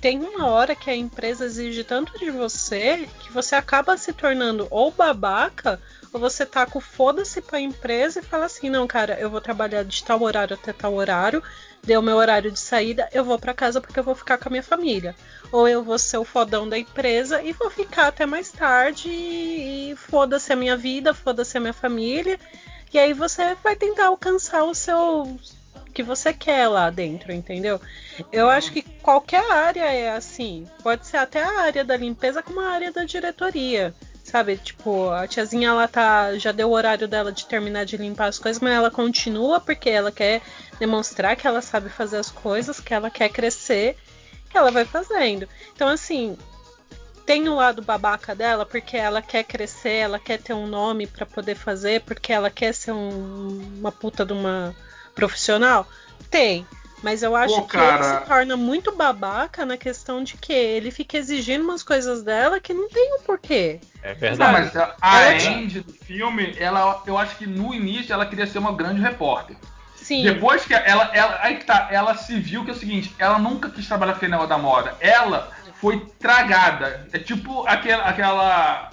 tem uma hora que a empresa exige tanto de você que você acaba se tornando ou babaca ou você tá com foda-se pra empresa e fala assim: não, cara, eu vou trabalhar de tal horário até tal horário, deu meu horário de saída, eu vou pra casa porque eu vou ficar com a minha família. Ou eu vou ser o fodão da empresa e vou ficar até mais tarde e, e foda-se a minha vida, foda-se a minha família. E aí você vai tentar alcançar o seu que você quer lá dentro, entendeu? Eu acho que qualquer área é assim. Pode ser até a área da limpeza como a área da diretoria. Sabe, tipo, a tiazinha ela tá. Já deu o horário dela de terminar de limpar as coisas, mas ela continua porque ela quer demonstrar que ela sabe fazer as coisas, que ela quer crescer, que ela vai fazendo. Então, assim, tem o lado babaca dela porque ela quer crescer, ela quer ter um nome pra poder fazer, porque ela quer ser um- uma puta de uma profissional? Tem. Mas eu acho Pô, que ele se torna muito babaca na questão de que ele fica exigindo umas coisas dela que não tem um porquê. É Não, verdade. mas a, Ela- Andy do filme, ela, eu acho que no início ela queria ser uma grande repórter. Sim. Depois que ela, ela, aí que tá, ela se viu que é o seguinte, ela nunca quis trabalhar com negócio da moda. Ela foi tragada. É tipo aquela, aquela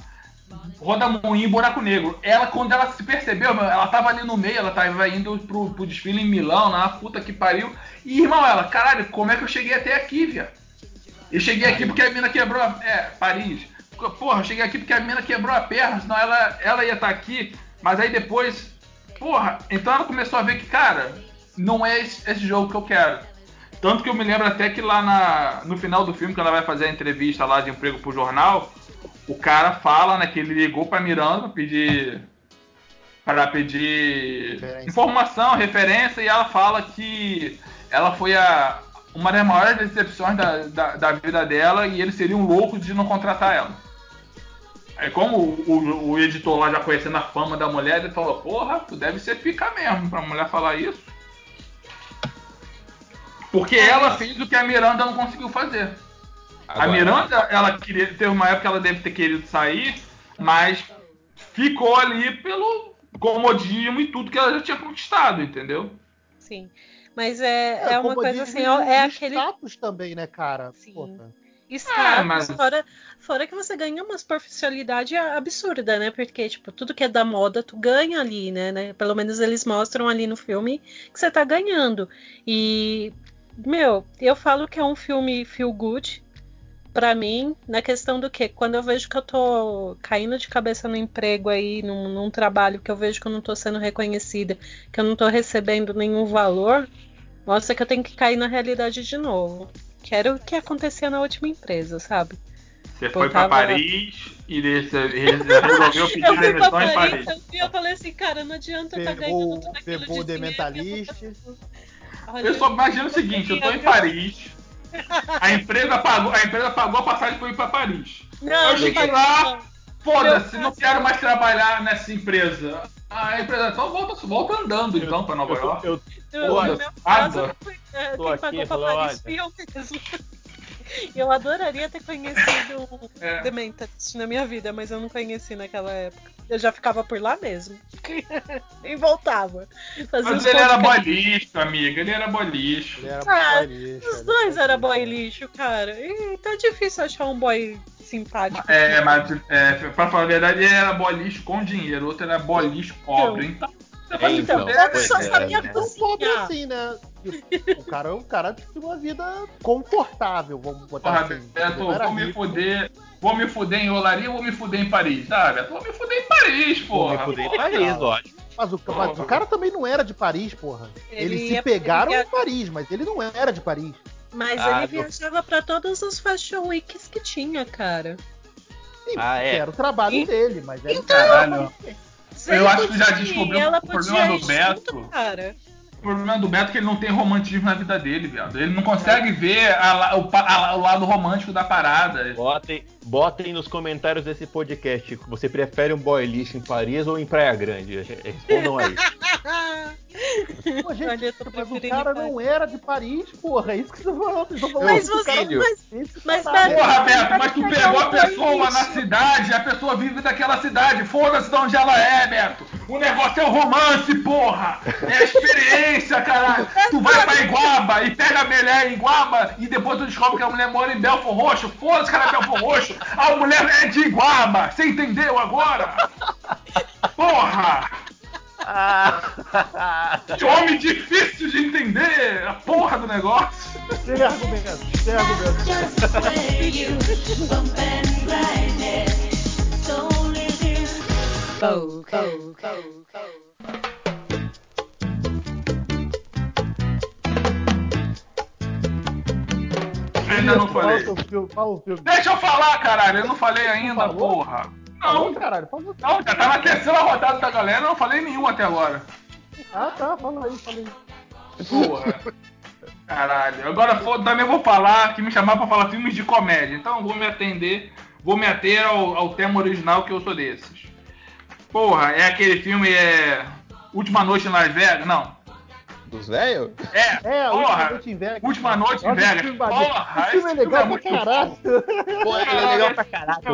roda moinho buraco negro. Ela, quando ela se percebeu, ela tava ali no meio, ela tava indo pro, pro desfile em Milão, na puta que pariu. E, irmão, ela, caralho, como é que eu cheguei até aqui, viado? Eu cheguei aqui porque a mina quebrou a... É, Paris. Porra, eu cheguei aqui porque a mina quebrou a perna, senão ela, ela ia estar aqui. Mas aí depois Porra, então ela começou a ver que, cara, não é esse, esse jogo que eu quero. Tanto que eu me lembro até que lá na, no final do filme, quando ela vai fazer a entrevista lá de emprego pro jornal, o cara fala, né, que ele ligou pra Miranda pedir para pedir Referência. informação, referência, e ela fala que ela foi a, uma das maiores decepções da, da, da vida dela e eles seriam loucos de não contratar ela. Aí como o, o- o editor lá já conhecendo a fama da mulher, ele falou, porra, tu deve ser pica mesmo pra mulher falar isso. Porque ela fez o que a Miranda não conseguiu fazer. A Agora, Miranda, ela queria, teve uma época que ela deve ter querido sair, mas ficou ali pelo comodismo e tudo que ela já tinha conquistado, entendeu? Sim. Mas é, é, uma coisa assim, é e aquele status também, né, cara? Sim. Porra. status, É, mas- fora, fora que você ganha uma superficialidade absurda, né? Porque, tipo, tudo que é da moda, tu ganha ali, né? né? Pelo menos eles mostram ali no filme que você tá ganhando. E, meu, eu falo que é um filme feel good, pra mim, na questão do que quando eu vejo que eu tô caindo de cabeça no emprego aí, num, num trabalho que eu vejo que eu não tô sendo reconhecida, que eu não tô recebendo nenhum valor, mostra que eu tenho que cair na realidade de novo. Que era o que acontecia na última empresa, sabe? Você Pô, foi pra tava- Paris e resolveu pedir Eu demissão em Paris e eu falei assim, cara, não adianta eu estar Pegou, ganhando tudo aquilo pegou de dinheiro, Dementalist. Olha, Eu só imagino o seguinte, eu tô em Paris, a empresa pagou, a empresa pagou a passagem pra eu ir pra Paris. Não, eu cheguei lá, foda-se, não quero mais trabalhar nessa empresa. A empresa, então volta, volta andando então pra Nova eu, York. eu, No, Olha, no meu caso, nada. foi, é, Tô quem aqui, pagou pra falou, Paris fui eu mesmo. Eu adoraria ter conhecido o É. Dementalist na minha vida, mas eu não conheci naquela época. Eu já ficava por lá mesmo. e voltava. Mas ele era boy lixo, amiga, ele era boy lixo. Ele era Ah, boy lixo, Os dois era eram boy lixo, cara. E tá difícil achar um boy simpático. É, mas é, pra falar a verdade, ele era boy lixo com dinheiro, o outro era boy lixo pobre. Então, se então, Eu pois só é, sabia né? Tão pobre cozinhar. assim, né? O cara, o cara tinha uma vida confortável, vamos botar Porra, assim. Beto, vou me rico. fuder. Vou me fuder em Olaria ou vou me fuder em Paris? Ah, Beto, vou me fuder em Paris, porra. me fudei em. Paris, lógico. Mas o, mas o cara também não era de Paris, porra. Ele Eles ia- se pegaram ele ia- em Paris, mas ele não era de Paris. Mas Ah, ele eu- viajava pra todos os fashion weeks que tinha, cara. Sim, Ah, é. era o trabalho dele, mas era Caralho. Se Eu ele acho que já podia ir, descobri ela o problema do Beto. junto, cara. O problema do Beto é que ele não tem romantismo na vida dele, viado. Ele não consegue ver a o, a- o lado romântico da parada. Botem, botem nos comentários desse podcast. Você prefere um boy lixo em Paris ou em Praia Grande? Respondam aí. Pô, gente, tô mas o cara não era de Paris, porra. É isso que você tá falando. Vocês estão falando Mas você. cara. Mas, Esse mas. Beto, Porra, Beto, mas tu Mas pegou a foi pessoa na cidade, a pessoa vive daquela cidade, foda-se de onde ela é, Beto. O negócio é o romance, porra. É a experiência, caralho. Tu vai pra Iguaba e pega a mulher em Iguaba e depois tu descobre que a mulher mora em Belfor Roxo. Foda-se ela é Belfor Roxo. A mulher é de Iguaba. Você entendeu agora? Porra! Que homem difícil de entender a porra do negócio. Tem argumento, tem argumento. Ainda não Fala falei. o seu filme, fala o filme. Deixa eu falar, caralho. Eu não falei ainda, porra. Não, caralho, fala não, já tá na terceira rodada da galera, eu não falei nenhum até agora. Ah, tá, fala aí, fala aí. Porra. Caralho. Agora também vou falar que me chamaram pra falar filmes de comédia. Então eu vou me atender, vou me ater ao, ao tema original que eu sou desses. Porra, é aquele filme é. Última Noite em Las Vegas? Não. Dos velhos? É, É, a última porra. noite em Vegas. Última Noite em Vegas. Porra, Esse filme é esse legal é pra caralho. Pô, ele é legal pra caraca.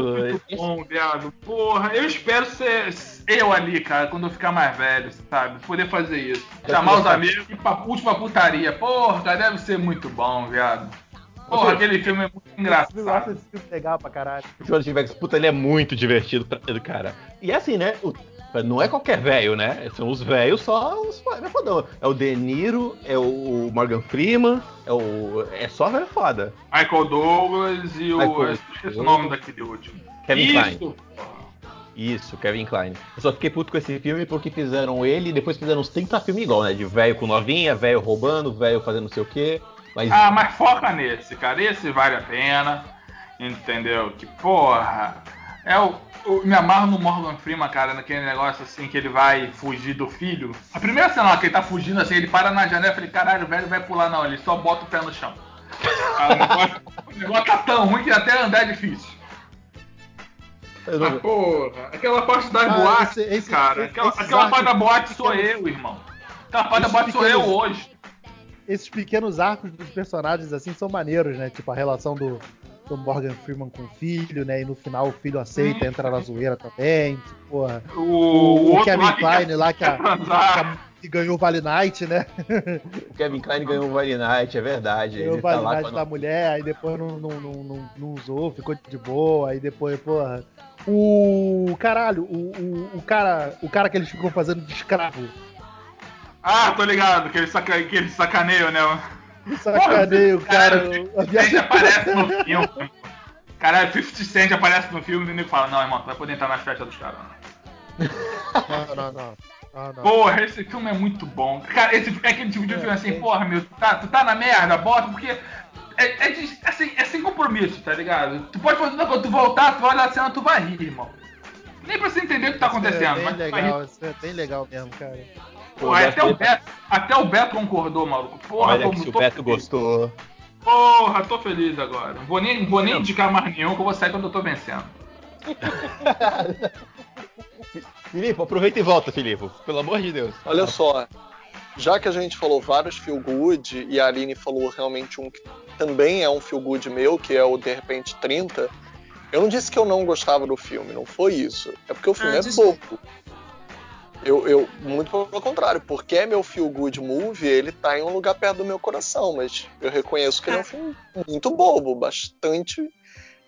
É bom, viado. Porra, eu espero ser eu ali, cara, quando eu ficar mais velho, sabe? Poder fazer isso. Chamar os amigos e ir pra última putaria. Porra, deve ser muito bom, viado. Porra, aquele filme é muito Eu acho engraçado. esse filme legal pra caralho. O de Vegas, puta, ele é muito divertido, pra- cara. E assim, né? o- não é qualquer velho, né? São os velhos só os é fodão. É o De Niro, é o Morgan Freeman, é o. É só velho foda. Michael Douglas e o. Michael esqueci o nome daquele último. Kevin isso, porra. Isso, Kevin Klein. Eu só fiquei puto com esse filme porque fizeram ele e depois fizeram uns 30 filmes igual, né? De velho com novinha, velho roubando, velho fazendo não sei o quê. Mas Ah, mas foca nesse, cara. Esse vale a pena. Entendeu? Que porra. É o. Eu me amarro no Morgan Freeman, cara, naquele negócio assim que ele vai fugir do filho. A primeira cena lá que ele tá fugindo assim, ele para na janela e falei, caralho, o velho vai pular, não, ele só bota o pé no chão. Cara, o, negócio, o negócio tá tão ruim que até andar é difícil. não- Mas, porra, aquela parte das Ah, boates, esse- esse- cara. esse- Aquela, aquela parte da boate sou pequenos- eu, irmão. Aquela parte da boate sou eu hoje. Esses pequenos arcos dos personagens assim são maneiros, né? Tipo a relação do, do Morgan Freeman com o filho, né? E no final o filho aceita, entra na zoeira também. Tipo, porra. O, O, o Kevin Klein lá que, a- que a- que ganhou o Vale Night, né? O Kevin Klein ganhou o Valley Night, é verdade. Ganhou Ele o tá Vale lá Night da mulher, aí depois não, não, não, não, não usou, ficou de boa, aí depois, porra. O caralho, o, o, o cara, o cara que eles ficam fazendo de escravo. Ah, tô ligado, que eles, saca... que eles sacaneiam, né? Sacaneio, cara. Cara, a 50 Cent viagem- aparece no filme. Caralho, 50 Cent aparece no filme e o nego fala, não, irmão, tu vai poder entrar nas festas dos caras. não." Não, não, não. não, não. Porra, esse filme é muito bom. Cara, esse é aquele tipo de filme assim, porra, meu, tu tá, tu tá na merda, bota, porque é, é, de- assim, é sem compromisso, tá ligado? Tu pode fazer quando tu voltar, tu vai olhar a cena, tu vai rir, irmão. Nem pra você entender o que tá acontecendo, Isso é bem legal, isso é bem legal mesmo, cara. Eu até, o Beto, até o Beto concordou, maluco. Porra, Olha tô, que se o Beto feliz. gostou. Porra, tô feliz agora. Não vou nem, vou nem indicar mais nenhum que eu vou sair quando eu tô vencendo. Filipe, aproveita e volta, Filipe. Pelo amor de Deus. Olha só, já que a gente falou vários feel good e a Aline falou realmente um que também é um feel good meu, que é o De repente 30, eu não disse que eu não gostava do filme, não foi isso. É porque o filme Ah, é desculpa. Eu, eu, muito pelo contrário, porque é meu feel good movie, ele tá em um lugar perto do meu coração, mas eu reconheço que ele é um filme muito bobo, bastante.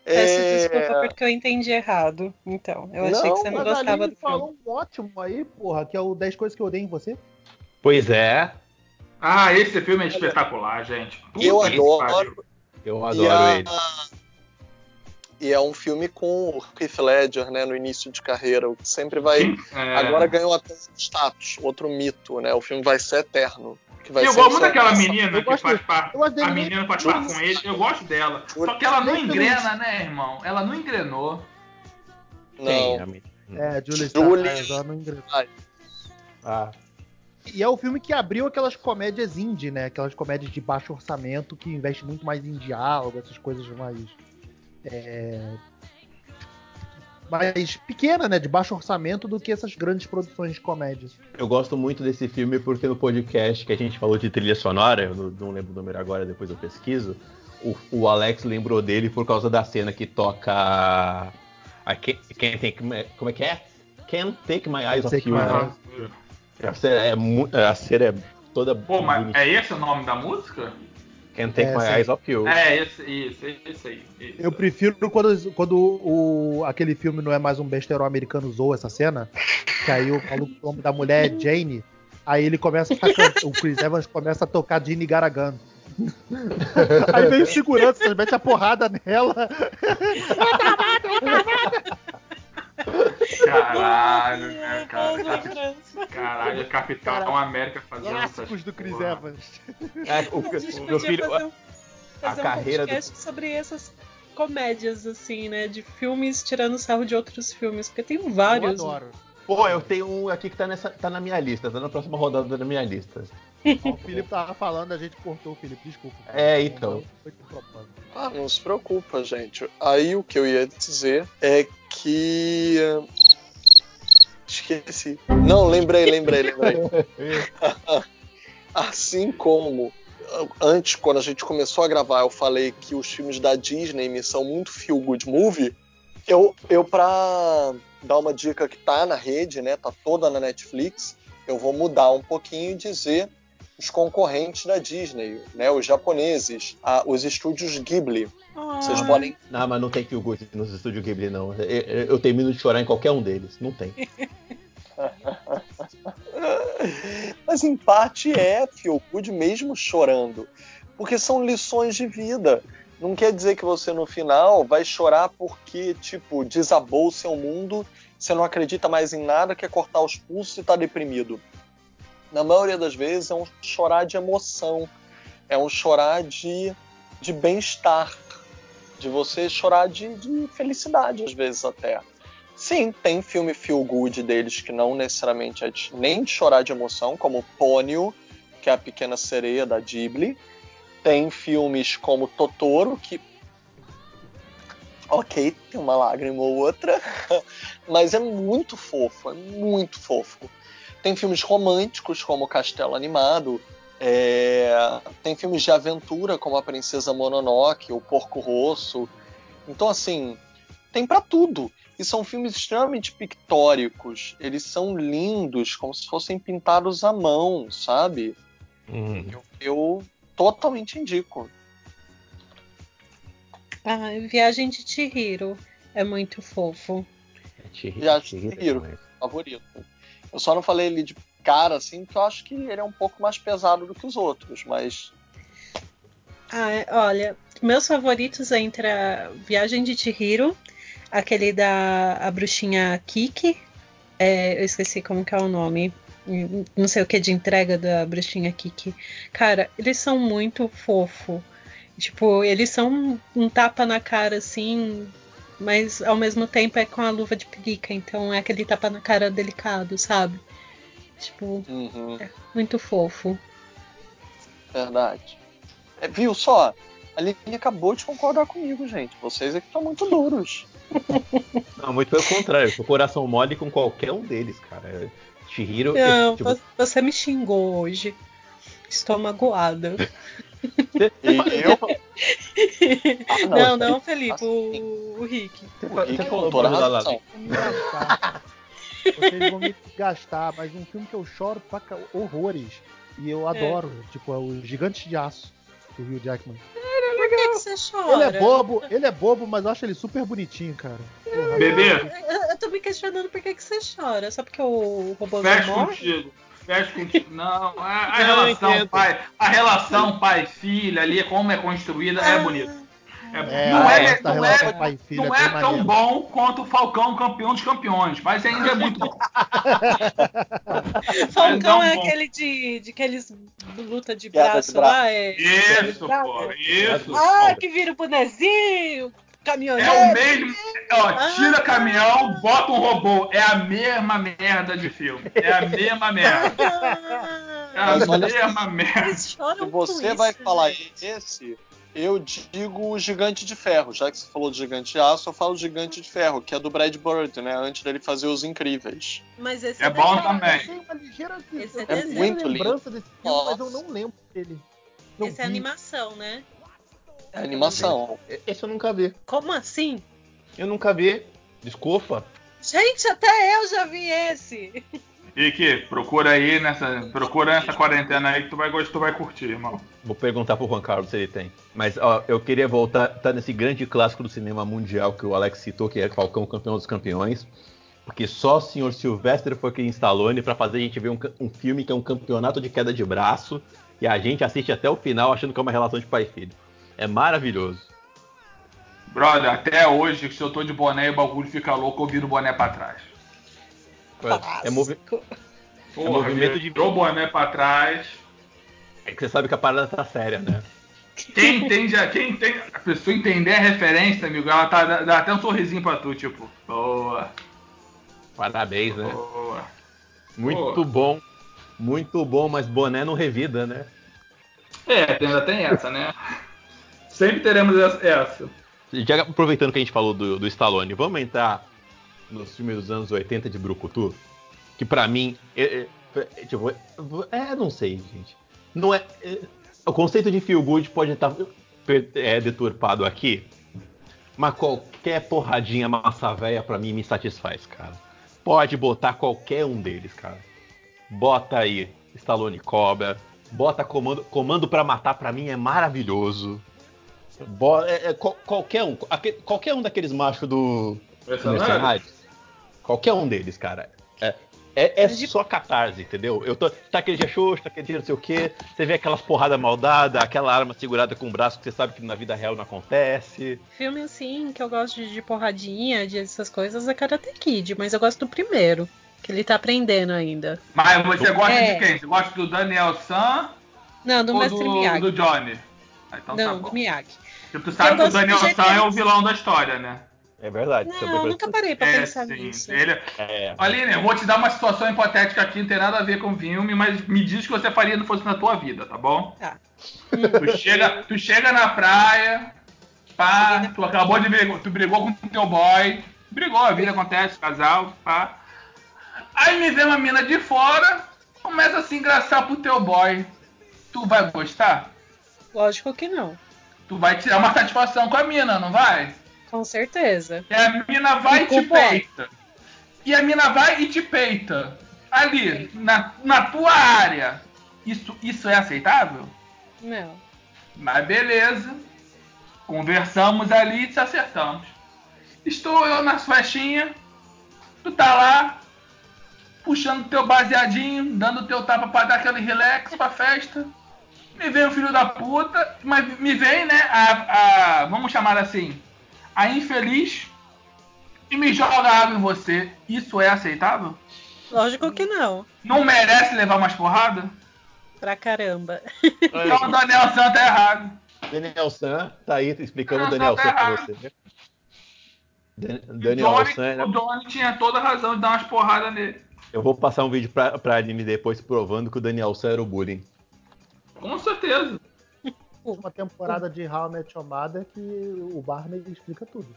Peço é, desculpa porque eu entendi errado. Então, eu achei Não, que você não a gostava do filme. falou um ótimo aí, porra, que é o 10 coisas que eu odeio em você. Pois é, Ah, esse filme é espetacular, gente. Puta Eu adoro. pariu. eu E, adoro a- ele. E é um filme com o Heath Ledger, né, no início de carreira, o que sempre vai. É. Agora ganhou até um status, outro mito, né? O filme vai ser eterno. Que vai eu ser gosto muito daquela menina Eu que gosto- faz par... eu gosto dele A menina faz par com ele, eu gosto dela. Só que ela não engrena, né, irmão? Ela não engrenou. Quem? Não. A menina? É, Julie Julie- Stiles, ela não engrenou. Ah, E é o filme que abriu aquelas comédias indie, né? Aquelas comédias de baixo orçamento que investe muito mais em diálogo, essas coisas mais. É, mais pequena, né? De baixo orçamento do que essas grandes produções de comédia. eu gosto muito desse filme porque no podcast que a gente falou de trilha sonora, eu não, não lembro o número agora, depois eu pesquiso, o, o Alex lembrou dele por causa da cena que toca. A Can't, Can't Take My- como é que é? Can't Take My Eyes Off You. Né? A cena é, a cena é toda Pô, mas bonitinha. é esse o nome da música? Can't Take É, My sim. Eyes Off You. É, esse, isso, esse aí. Eu prefiro quando, quando o, aquele filme não é mais um besterol americano zoa essa cena, que aí o maluco, nome da mulher é Jane, aí ele começa a can- o Chris Evans começa a tocar Jane Garagan. Aí vem o segurança, mete a porrada nela. Caralho, né, cara? Caralho, Capitão Cara, América fazendo essas Clássicos do Chris porra. Evans. É, o, A gente o podia meu filho. fazer um, fazer um carreira do- sobre essas comédias, assim, né? De filmes tirando sarro de outros filmes, porque tem Eu vários. adoro. Pô, eu tenho um aqui que tá, nessa, tá na minha lista, tá na próxima rodada da minha lista. O Felipe tava falando, a gente cortou o Felipe, desculpa. É, então. Ah, não se preocupa, gente. Aí o que eu ia dizer é que. Esqueci. Não, lembrei, lembrei, lembrei. assim como antes, quando a gente começou a gravar, eu falei que os filmes da Disney me são muito feel good movie. Eu, eu pra dar uma dica que tá na rede, né? Tá toda na Netflix, eu vou mudar um pouquinho e dizer os concorrentes da Disney, né? Os japoneses, a- os estúdios Ghibli. Vocês Ah, podem Não, mas não tem feel good nos estúdios Ghibli, não. Eu, eu- eu termino de chorar em qualquer um deles. Não tem. Mas em parte é good mesmo chorando. Porque são lições de vida. Não quer dizer que você no final vai chorar porque, tipo, desabou o seu mundo você não acredita mais em nada, quer cortar os pulsos e tá deprimido. Na maioria das vezes é um chorar de emoção, é um chorar de, de bem-estar, de você chorar de, de felicidade, às vezes até. Sim, tem filme feel good deles que não necessariamente é de- nem de chorar de emoção, como Pônio, que é a pequena sereia da Ghibli. Tem filmes como Totoro, que. Ok, tem uma lágrima ou outra, mas é muito fofo, é muito fofo. Tem filmes românticos, como Castelo Animado. é, Tem filmes de aventura, como A Princesa Mononoke, O Porco Rosso. Então, assim, tem pra tudo. E são filmes extremamente pictóricos. Eles são lindos, como se fossem pintados à mão, sabe? Hum. Eu, eu totalmente indico. Ah, Viagem de Chihiro é muito fofo. Chihiro, Já Chihiro é Chihiro. demais. Favorito. Eu só não falei ele de cara, assim, porque eu acho que ele é um pouco mais pesado do que os outros, mas. Ah, é- olha, meus favoritos é entre a Viagem de Chihiro, aquele da a bruxinha Kiki, é, eu esqueci como que é o nome, não sei o que de entrega da bruxinha Kiki. Cara, eles são muito fofo. Tipo, eles são um, um tapa na cara assim, mas ao mesmo tempo é com a luva de pelica, então é aquele tapa na cara delicado, sabe? Tipo, Uhum, muito fofo. verdade. É, viu só? A Aline acabou de concordar comigo, gente. Vocês é que estão muito duros. Não, muito pelo contrário. Eu sou coração mole com qualquer um deles, cara. Chihiro. Não, tipo, vo- você me xingou hoje. Estou magoada. E eu, Ah, não, não, não, isso Felipe, assim. o, o Rick. você, o Rick você falou Lala. Vocês vão me gastar, mas um filme que eu choro pra horrores. E eu adoro. Tipo, é o Gigante de Aço, do Hugh Jackman. Por que, que você chora? Ele é bobo, ele é bobo, mas eu acho ele super bonitinho, cara. Porra, Bebê, Eu, eu tô me questionando por que, que você chora. Só porque o robô fecha morre? contigo. Fecha contigo. Não, a, a Não, eu relação entendo. pai, a relação pai-filha ali, como é construída, é bonita. É, É, não é, não é, pai não é tão maneiro. bom quanto o Falcão campeão dos campeões, mas ainda é muito bom. Falcão é bom. aquele de, de aqueles luta de Queda de braço braço. lá. É... Isso, pô, isso. Ah, que vira o bonezinho, caminhoneiro. É o mesmo. Ó, tira caminhão, bota um robô. É a mesma merda de filme. É a mesma merda. É a mesma merda. Se você vai falar esse, eu digo o Gigante de Ferro. Já que você falou do Gigante de Aço, eu falo Gigante de Ferro, que é do Brad Bird, né? Antes dele fazer Os Incríveis. Mas esse É bom desenho- também. Eu tenho uma ligeira, Esse eu é ligeira Muito lembrança desse filme, mas eu Nossa. não lembro dele. Não Esse é vi. animação, né? É animação. Esse eu nunca vi. Como assim? Eu nunca vi. Desculpa. Gente, até eu já vi esse. Rick, procura aí nessa. Procura nessa quarentena aí que tu vai gostar, tu vai curtir, irmão. Vou perguntar pro Juan Carlos se ele tem. Mas ó, eu queria voltar tá nesse grande clássico do cinema mundial que o Alex citou, que é Falcão Campeão dos Campeões. Porque só o senhor Sylvester foi quem instalou ele pra fazer a gente ver um, um filme que é um campeonato de queda de braço. E a gente assiste até o final achando que é uma relação de pai e filho. É maravilhoso. Brother, até hoje, se eu tô de boné e o bagulho fica louco, eu viro o boné pra trás. É, movi- Porra, movimento de- virou o boné pra trás. é que você sabe que a parada tá séria, né? Quem entende, a- quem entende, a pessoa entender a referência, amigo, ela tá, dá, dá até um sorrisinho pra tu, tipo, boa, Parabéns, né? boa. Muito Pô. bom. Muito bom, mas boné não revida, né? É, tem- ainda tem essa, né? Sempre teremos essa. essa. Já aproveitando que a gente falou do, do Stallone, vamos entrar nos filmes dos anos 80 de Brucutu? Que pra mim, é, é, é, tipo, é, não sei, gente. Não é, é, o conceito de feel good pode estar per- é, deturpado aqui, mas qualquer porradinha massa véia pra mim me satisfaz, cara. Pode botar qualquer um deles, cara. Bota aí Stallone Cobra, bota Comando, comando para Matar pra mim é maravilhoso. Bo- é- é qual- qualquer um, qualquer um daqueles machos do Mercenários, qualquer um deles, cara. É, É, é De- só catarse, entendeu? Eu tô. Tá aquele dia xoxo, tá aquele dia não sei o quê. Você vê aquelas porradas maldadas, aquela arma segurada com o braço que você sabe que na vida real não acontece. Filme assim, que eu gosto de, de porradinha, de essas coisas, é Karate Kid, mas eu gosto do primeiro, que ele tá aprendendo ainda. Mas você gosta É. de quem? Você gosta do Daniel San Não, do ou Mestre do, Miyagi. do Johnny? Ah, então não, tá do. Miyagi. Porque tu sabe que o Daniel San é o vilão da história, né? É verdade. Não, eu nunca parei pra É, pensar sim. nisso. Ele... É. Aline, eu vou te dar uma situação hipotética aqui, não tem nada a ver com o filme, mas me diz o que você faria se fosse na tua vida, tá bom? Tá. Tu chega, tu chega na praia, pá, tu acabou de brigar, tu brigou com o teu boy, brigou, a vida acontece, casal, pá. Aí me vê uma mina de fora, começa a se engraçar pro teu boy. Tu vai gostar? Lógico que não. Tu vai tirar uma satisfação com a mina, não vai? Com certeza. E a mina vai e te peita. E a mina vai e te peita. Ali, na, na tua área. Isso, isso é aceitável? Não. Mas beleza. Conversamos ali e se acertamos. Estou eu na festinha. Tu tá lá. Puxando teu baseadinho. Dando teu tapa pra dar aquele relax pra festa. Me vem o filho da puta. Mas me vem, né? A, a- vamos chamar assim. A infeliz. E me joga água em você. Isso é aceitável? Lógico que não. Não merece levar umas porradas? Pra caramba. Então o Daniel Santos tá errado. Daniel San tá aí explicando Ah, o Daniel tá San pra errado. você. né? Dan- O Daniel Johnny, San, é o Johnny tinha toda a razão de dar umas porradas nele. eu vou passar um vídeo pra, pra Aline depois provando que o Daniel San era o bullying. Com certeza. Uma temporada de How I Met Your Mother que o Barney explica tudo.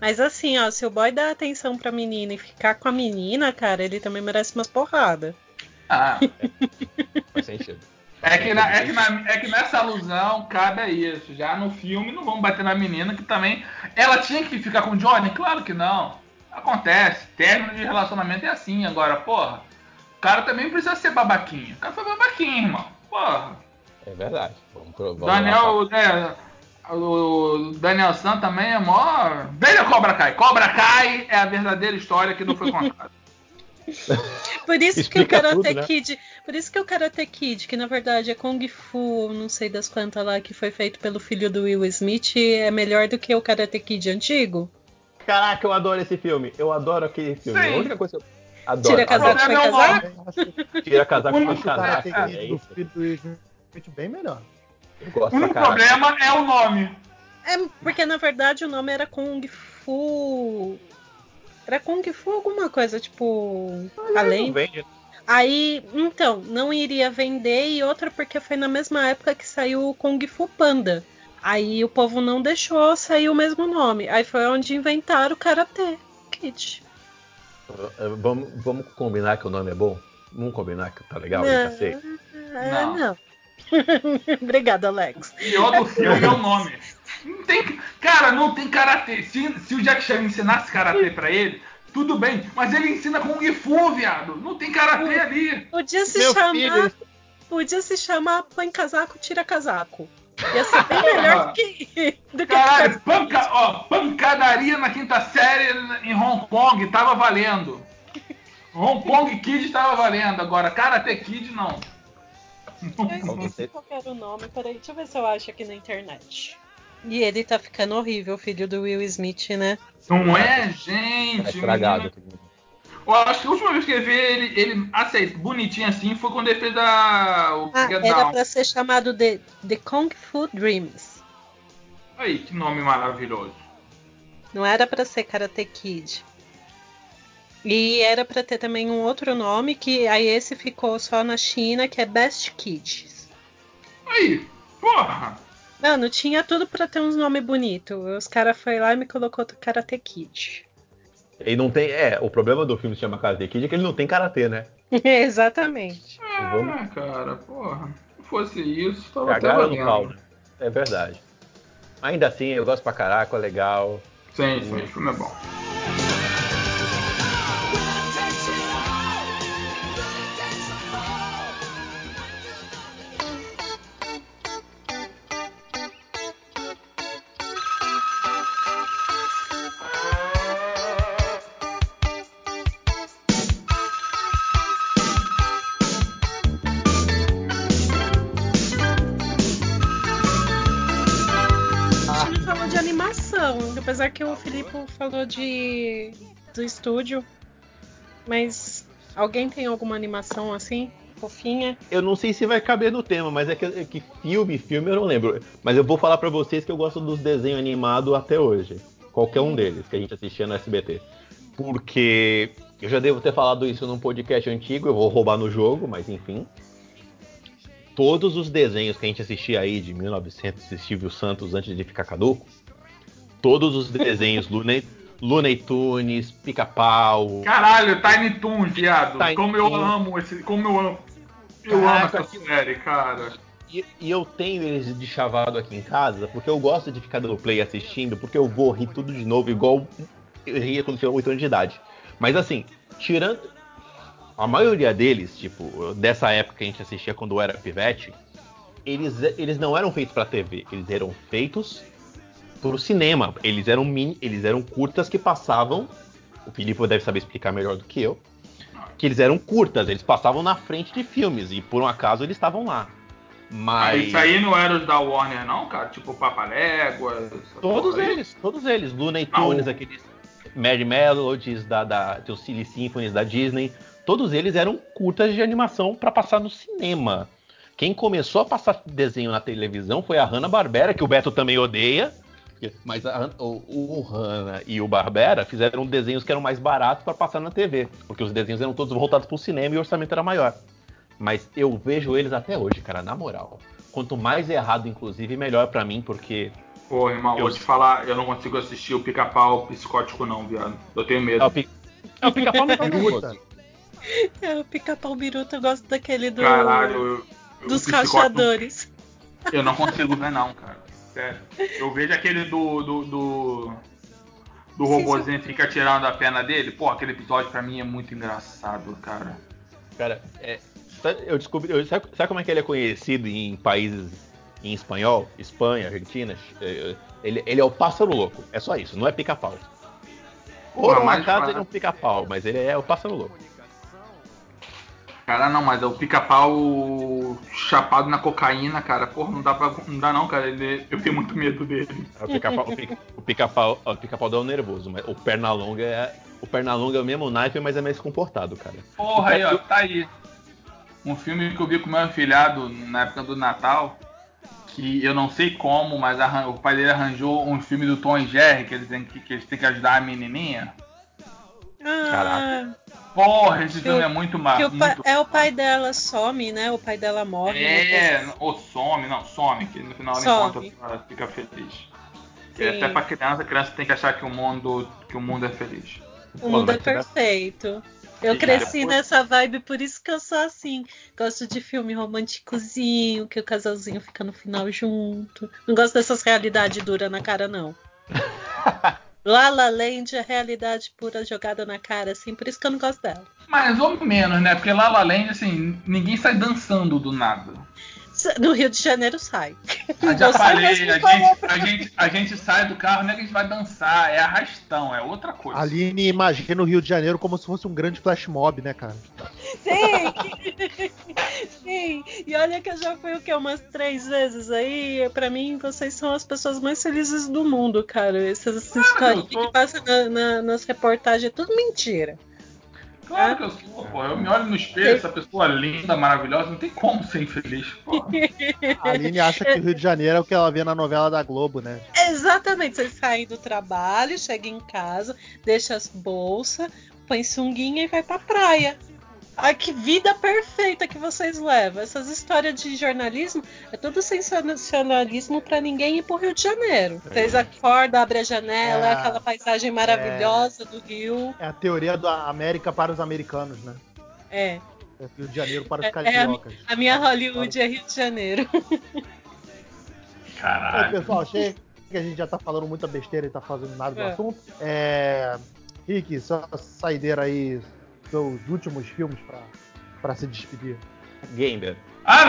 Mas assim, ó, se o boy dá atenção pra menina e ficar com a menina, cara, ele também merece umas porradas. Ah, Faz sentido. é, que na- é, que na- é que nessa alusão cabe a isso. Já no filme não vamos bater na menina que também. Ela tinha que ficar com o Johnny? Claro que não. Acontece. Término de relacionamento é assim. Agora, porra, o cara também precisa ser babaquinho. O cara foi babaquinho, irmão. Porra. É verdade. Vamos provar. Daniel, é, o Daniel San também é mó. Veja Cobra Kai. Cobra Kai é a verdadeira história que não foi contada. Por isso que o Karate tudo, né? Kid. Por isso que o Karate Kid, que na verdade é Kung Fu, não sei das quantas lá, que foi feito pelo filho do Will Smith, é melhor do que o Karate Kid antigo. Caraca, eu adoro esse filme. Eu adoro aquele filme. Sim. A única coisa que eu adoro. Tira casaco, foi é o casaco? Tira casaco com casaco. É isso. Bem melhor. O gosto pra único problema é o nome. É, porque na verdade o nome era Kung Fu. Era Kung Fu alguma coisa, tipo. Além. Não vende. Aí, então, não iria vender e outra porque foi na mesma época que saiu o Kung Fu Panda. Aí o povo não deixou sair o mesmo nome. Aí foi onde inventaram o Karate Kid. Vamos, vamos combinar que o nome é bom? Vamos combinar que tá legal? não, é, Não. não. Obrigada, Alex. pior do filme é o nome. Não tem, cara, não tem karatê. Se, se o Jack Chan ensinasse karatê pra ele, tudo bem. Mas ele ensina Kung Fu, viado. Não tem karatê ali. Podia se Meu chamar. filho. Podia se chamar Põe Casaco, Tira Casaco. Ia ser bem melhor do que. Do que Caralho, panca, ó, pancadaria na quinta série em Hong Kong tava valendo. Hong Kong Kid tava valendo. Agora, Karate Kid não. Eu esqueci qual que era o nome. Peraí, deixa eu ver se eu acho aqui na internet. E ele tá ficando horrível, o filho do Will Smith, né? Não é, Tá gente. estragado. menino. Eu acho que a última vez que eu vi ele, ele aceito, bonitinho assim, foi quando ele fez a, o Ah, Get era Down. pra ser chamado de The Kung Fu Dreams. Aí, que nome maravilhoso. Não era pra ser Karate Kid. E era pra ter também um outro nome, que aí esse ficou só na China, que é Best Kids. Aí, porra. Mano, tinha tudo pra ter uns nomes bonitos. Os caras foi lá e me colocou Karate Kid. Ele não tem. É, o problema do filme se chama Karate Kid é que ele não tem karatê, né? Exatamente. Vamos- Ah, cara, porra. Se fosse isso, tava até no pau, né? É verdade. Ainda assim, eu gosto pra caraca, é legal. Sim, sim, o filme é bom. Apesar que o Filipe falou de do estúdio, mas alguém tem alguma animação assim, fofinha? Eu não sei se vai caber no tema, mas é que, é que filme, filme eu não lembro. Mas eu vou falar pra vocês que eu gosto dos desenhos animados até hoje. Qualquer um deles que a gente assistia no SBT. Porque eu já devo ter falado isso num podcast antigo, eu vou roubar no jogo, mas enfim. Todos os desenhos que a gente assistia aí de 1900 de Silvio Santos antes de ficar caduco, todos os desenhos Looney, Looney Tunes, Pica-Pau, Caralho, Tiny Toons, viado. Tiny como eu Toons. amo esse. Como eu amo. Eu Caraca, amo essa série, cara. E, e eu tenho eles de chavado aqui em casa, porque eu gosto de ficar dando play assistindo, porque eu vou rir tudo de novo, igual eu ria quando tinha 8 anos de idade. Mas assim, tirando. A maioria deles, tipo, dessa época que a gente assistia quando eu era pivete, eles, eles não eram feitos pra TV, eles eram feitos pro cinema. Eles eram mini, eles eram curtas que passavam. O Filipe deve saber explicar melhor do que eu. Que eles eram curtas, eles passavam na frente de filmes, e por um acaso eles estavam lá. Mas. Isso aí não era os da Warner, não, cara? Tipo Papaléguas. Todos eles, todos eles. Looney Ah, Tunes, o- aqueles Mad Melodies, da, da, dos Silly Symphonies da Disney. Todos eles eram curtas de animação para passar no cinema. Quem começou a passar desenho na televisão foi a Hanna-Barbera, que o Beto também odeia. Mas a o, o Hanna e o Barbera fizeram desenhos que eram mais baratos para passar na TV. Porque os desenhos eram todos voltados para o cinema e o orçamento era maior. Mas eu vejo eles até hoje, cara, na moral. Quanto mais errado, inclusive, melhor para mim, porque Pô, irmão, Eu- vou te falar, eu não consigo assistir o pica-pau psicótico, não, viado. Eu tenho medo. É o, pi... é o pica-pau é Biruta. É, o pica-pau biruta, eu gosto daquele do. Caralho, eu, eu- dos rachadores. Eu não consigo ver, não, cara. Sério. Eu vejo aquele do. do, do, do que fica tirando a perna dele. Pô, aquele episódio pra mim é muito engraçado, cara. Cara, é, eu descobri. eu- sabe, sabe como é que ele é conhecido em países em espanhol? Espanha, Argentina? É, Ele, ele é o pássaro louco. É só isso, não é pica-pau. Acaso fala- ele é um pica-pau, mas ele é o pássaro louco. Cara, não, mas é o pica-pau chapado na cocaína, cara. Porra, não dá, pra, não dá não, cara. Ele, eu tenho muito medo dele. É O pica-pau o pica- o pica-pau o pica-pau dá um nervoso, mas o Pernalonga é. O Pernalonga é o mesmo naipe, mas é mais comportado, cara. Porra, aí, ó, tá aí. Um filme que eu vi com meu afilhado na época do Natal, que eu não sei como, mas arran- o pai dele arranjou um filme do Tom e Jerry, que eles têm que, que, eles têm que ajudar a menininha. Caraca. Porra, esse filme o- é muito ma- que o pai- muito... é o pai dela some, né? O pai dela morre. né? É, ou some, não, some, que no final ela encontra, ela fica feliz. Sim. E até pra criança, a criança tem que achar que o mundo, que o mundo é feliz. O mundo é vai- perfeito. Eu cresci depois- nessa vibe, por isso que eu sou assim. Gosto de filme românticozinho, que o casalzinho fica no final junto. Não gosto dessas realidades duras na cara, não. La La Land é realidade pura jogada na cara, assim, por isso que eu não gosto dela. Mais ou menos, né? Porque La La Land, assim, ninguém sai dançando do nada. No Rio de Janeiro sai. Eu já Você falei, a gente, a, gente, a gente sai do carro, não é que a gente vai dançar, é arrastão, é outra coisa. A Aline imagina o Rio de Janeiro como se fosse um grande flash mob, né, cara? Sim! Sim! E olha que eu já fui o que? Umas três vezes aí. Pra mim, vocês são as pessoas mais felizes do mundo, cara. Essas histórias eu sou. que passam na- na- nas reportagens é tudo mentira. Claro que eu sou, pô. Eu me olho no espelho, essa pessoa linda, maravilhosa, não tem como ser infeliz, pô. A Aline acha que o Rio de Janeiro é o que ela vê na novela da Globo, né? Exatamente, vocês saem do trabalho, chegam em casa, deixa as bolsas, põe sunguinha e vai pra praia. Ai, que vida perfeita que vocês levam. Essas histórias de jornalismo é tudo sensacionalismo pra ninguém ir pro Rio de Janeiro. Vocês acordam, abrem a janela, É. é aquela paisagem maravilhosa do Rio. É a teoria da América para os americanos, né? É. É Rio de Janeiro para os É, é a, cariocas. a minha Hollywood é Rio de Janeiro. Caralho. pessoal, achei que a gente já tá falando muita besteira e tá fazendo nada do É. assunto. É... Rick, só saideira aí, seus últimos filmes pra, pra se despedir. Gamer. Ah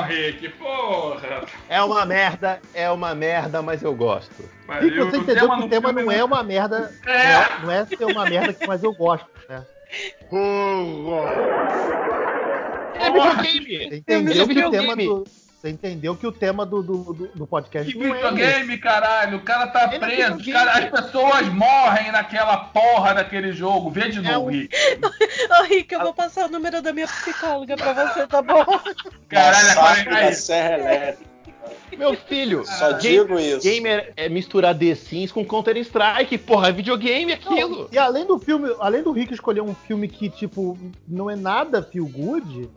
não, Rick, porra. É uma merda, é uma merda, mas eu gosto. Rick, você entendeu que o tema filme não é uma merda, É. não é, não é ser uma merda, mas eu gosto, né? É videogame! Você entendeu que o videogame. tema do, Você entendeu que o tema do, do, do, do podcast Que não é videogame, caralho. O cara tá Ele é preso. videogame. cara- as pessoas morrem naquela porra daquele jogo. Vê de É novo, um- Rick. Ô, Rick, eu vou passar o número da minha psicóloga pra você, tá bom? Caralho, é Massacre 40 da aí. Serra Elétrica. Meu filho, Só game- digo isso. gamer é misturar The Sims com Counter Strike, porra, é videogame aquilo. E além do filme, além do Rick escolher um filme que, tipo, não é nada feel good,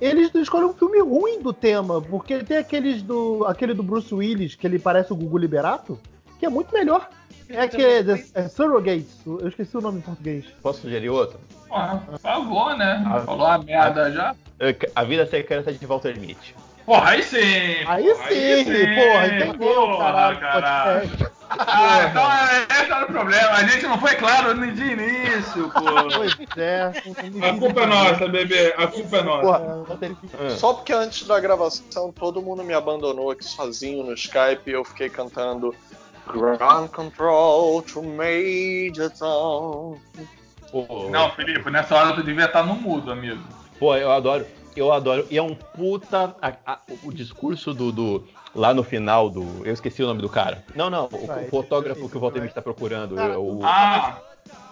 eles escolhem um filme ruim do tema, porque tem aqueles do. aquele do Bruce Willis, que ele parece o Gugu Liberato, que é muito melhor. É que é, é Surrogates, eu esqueci o nome em português. Posso sugerir outro? Porra, por favor, né? Ah. Falou uma merda já. É, A Vida Secreta de Walter Mitty. Porra, aí sim. Aí porra, sim, porra, entendeu, Porra, caralho. caralho. Ah, então é- esse era o problema. A gente não foi claro no de início, pô. Pois é. A culpa é nossa, bebê. A culpa é nossa. Porra. Só porque antes da gravação todo mundo me abandonou aqui sozinho no Skype e eu fiquei cantando Ground Control to Major Tom. Pô, Não, Felipe, nessa hora tu devia estar no mudo, amigo. Pô, eu adoro, eu adoro. E é um puta. a- a- o discurso do, do- Lá no final do. Eu esqueci o nome do cara. Não, não, o, Ah, o fotógrafo esse- que o Walter Mitty tá procurando. Cara, o- Ah,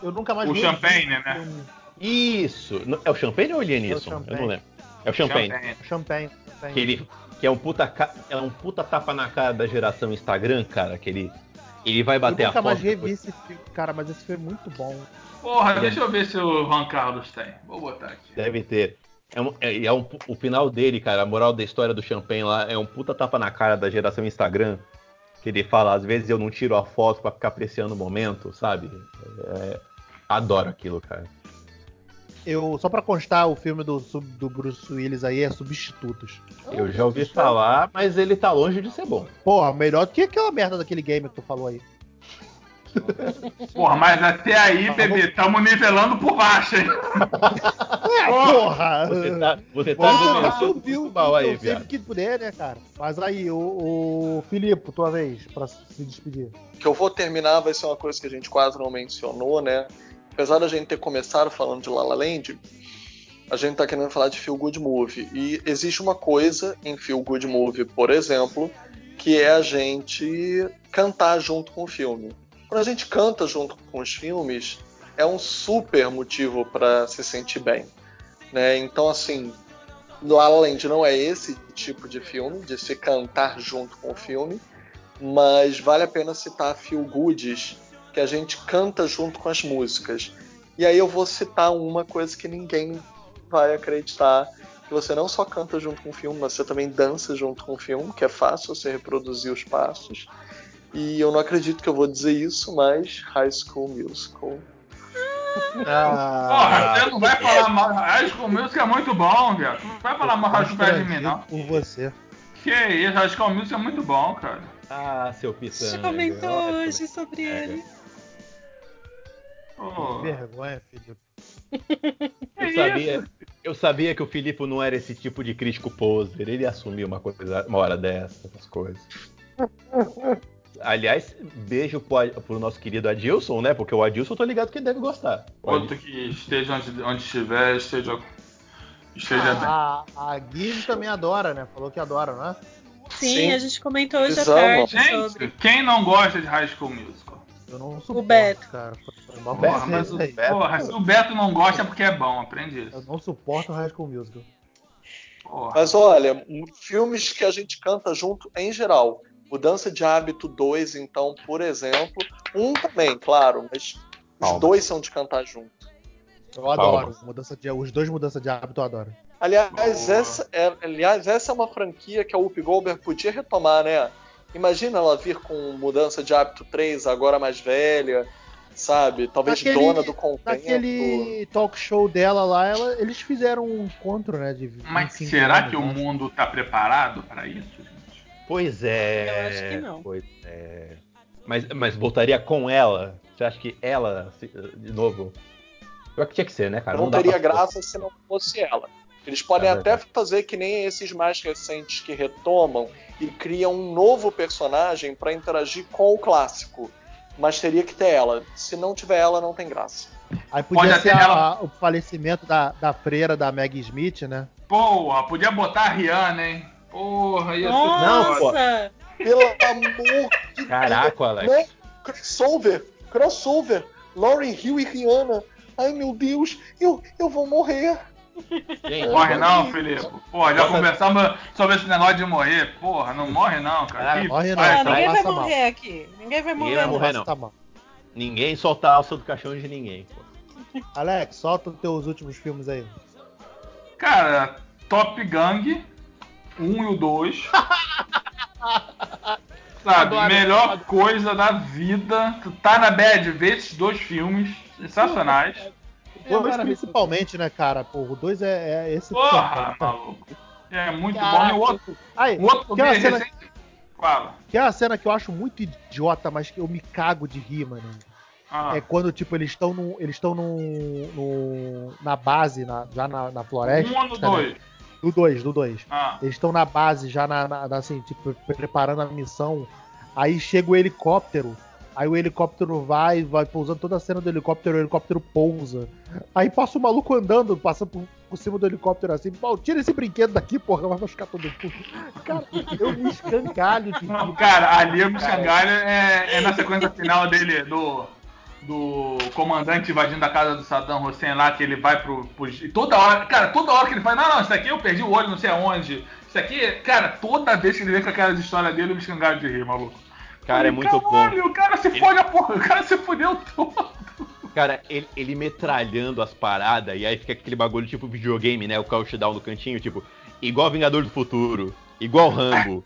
Eu nunca mais O vi Champagne, um né? Isso! É o Champagne ou o Lianisson? É eu não lembro. É o Champagne. Champagne. Champagne. Champagne. Que ele. Que é um puta. ca- É um puta tapa na cara da geração Instagram, cara. Que ele. Ele vai bater eu a nunca foto. mais revi depois- esse filme, cara, mas esse filme é muito bom. Porra, deixa eu ver se o Juan Carlos tem. Vou botar aqui. Deve ter. É um, é, é um- o final dele, cara, a moral da história do Champagne lá é um puta tapa na cara da geração Instagram. Que ele fala, às vezes eu não tiro a foto pra ficar apreciando o momento, sabe? É, adoro aquilo, cara. Eu, só pra constar, o filme do, sub- do Bruce Willis aí é Substitutos. Eu já ouvi falar, mas ele tá longe de ser bom. Porra, melhor do que aquela merda daquele game que tu falou aí. Porra, mas até aí, Tá bebê, tamo nivelando por baixo, hein? Porra! Você tá, você tá o mal aí, eu sempre viado. que puder, né, cara? Mas aí, o, o Filipe, tua vez, pra se despedir. que eu vou terminar vai ser uma coisa que a gente quase não mencionou, né? Apesar da gente ter começado falando de La La Land, a gente tá querendo falar de Feel Good Movie. E existe uma coisa em Feel Good Movie, por exemplo, que é a gente cantar junto com o filme. Quando a gente canta junto com os filmes, é um super motivo para se sentir bem. Né? Então, assim, La La Land não é esse tipo de filme, de se cantar junto com o filme, mas vale a pena citar Feel Goods, que a gente canta junto com as músicas. E aí eu vou citar uma coisa que ninguém vai acreditar, que você não só canta junto com o filme, mas você também dança junto com o filme, que é fácil você reproduzir os passos. E eu não acredito que eu vou dizer isso, mas High School Musical. Porra, você não vai falar mal. High School Music é muito bom, viado. Tu não vai falar mal High School de mim, não. por você. Que isso, High School Music é muito bom, cara. Ah, seu pitanga. comentou Olha, hoje sobre É. ele. Pô, Que vergonha, Filipe. Eu sabia, eu sabia que o Filipe não era esse tipo de crítico poser. Ele ia assumir uma coisa, uma hora dessa, essas coisas. Aliás, beijo pro, pro nosso querido Adilson, né? Porque o Adilson eu tô ligado que ele deve gostar. O outro que esteja onde, onde estiver, esteja, esteja bem. A, a Guiz também adora, né? Falou que adora, né? Sim, Sim. a gente comentou hoje à Eles tarde sobre. Gente, quem não gosta de High School Musical? Eu não suporto, Beto. cara. Beto, pra mas o. Beto- Porra, se o Beto não gosta é porque é bom, aprende Eu isso. não suporto o High School Musical. Porra. Mas olha, filmes que a gente canta junto em geral. Mudança de Hábito 2, então, por exemplo. Um também, claro, mas os Palmas. dois são de cantar junto. Eu adoro. Palmas. Mudança de, os dois mudança de hábito eu adoro. Aliás, essa é, aliás, essa é uma franquia que a Whoopi Goldberg podia retomar, né? Imagina ela vir com Mudança de Hábito 3, agora mais velha, sabe? Talvez Naquele- dona do convento. Naquele talk show dela lá, ela- eles fizeram um encontro, né? De Mas 25 será anos, que o né? mundo tá preparado para isso, gente? Pois é. Eu acho que não. Pois é. Mas, mas voltaria com ela? Você acha que ela, de novo? Pior que tinha que ser, né, cara? não dá teria graça se não fosse ela. Eles podem É até fazer que nem esses mais recentes que retomam e criam um novo personagem para interagir com o clássico. Mas teria que ter ela. Se não tiver ela, não tem graça. Aí podia Pode ser até a- ela- a- o falecimento da, da freira da Maggie Smith, né? Porra, podia botar a Rihanna, hein? Porra, ia ser Não, foda. pô. Nossa! Pelo amor de Caraca, Alex. Não, crossover, crossover. Lauren Hill e Rihanna. Ai meu Deus, eu, eu vou morrer. Gente, Morre não, Felipe. Porra, já Bota- conversamos sobre esse negócio de morrer. Porra, não morre não, cara. Cara, Que morre não, Ah, tá, ninguém vai mal. morrer aqui. Ninguém vai morrer. vai não. morrer, não. Tá. Ninguém solta a alça do caixão de ninguém. pô. Alex, solta os teus últimos filmes aí. Cara, Top Gang, 1 e o 2. Sabe, Adoro, melhor adoro. coisa da vida. Tu tá na bad, vê esses dois filmes. Sensacionais. O dois principalmente, né, cara? Pô, o dois é, é esse. Porra, maluco. É muito Caraca. bom. E o outro, Aí, o outro que é uma cena, recente. Fala. que é uma cena que eu acho muito idiota, mas que eu me cago de rir, mano. Ah, É quando, tipo, eles estão no, eles estão no, no- na base, na- já na, na floresta. um ou no né? Do 2, do 2. Ah, Eles estão na base, já na, na- assim, tipo, preparando a missão. Aí chega o helicóptero. Aí o helicóptero vai, vai pousando toda a cena do helicóptero, o helicóptero pousa. Aí passa o maluco andando, passa por, por cima do helicóptero assim, pô, tira esse brinquedo daqui, porra, vai machucar todo mundo. Cara, eu me escangalho de não, rir. cara, ali o Michangalho é, é na sequência final dele, do, do comandante invadindo a casa do Saddam Hussein lá, que ele vai pro, pro. e Toda hora, cara, toda hora que ele fala, não, não, isso aqui eu perdi o olho, não sei aonde. Isso aqui, cara, toda vez que ele vem com aquelas histórias dele, eu me escangalho de rir, maluco. Cara, é Falei, muito bom. Caralho, o cara se fode a porra, o cara se fudeu todo. Cara, ele, ele metralhando as paradas e aí fica aquele bagulho tipo videogame, né? O countdown no cantinho, tipo, igual Vingador do Futuro, igual Rambo.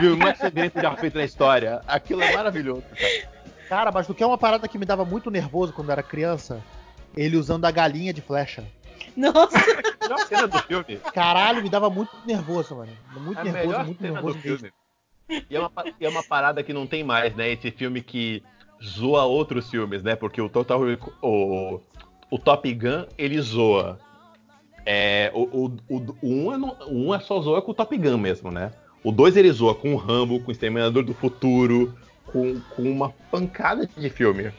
Viu? Mais segredo já feito na história. Aquilo é maravilhoso, cara. Cara, mas do que é uma parada que me dava muito nervoso quando eu era criança? Ele usando a galinha de flecha. Nossa! Melhor cena do filme. Caralho, me dava muito nervoso, mano. Muito A nervoso, melhor muito cena nervoso do mesmo. filme. E é, uma, e é uma parada que não tem mais, né? Esse filme que zoa outros filmes, né? Porque o Total o, o Top Gun, ele zoa. É, o, o, o, o, um é no- um é só zoa com o Top Gun mesmo, né? O 2 ele zoa com o Rambo, com o Exterminador do Futuro, com, com uma pancada de filme.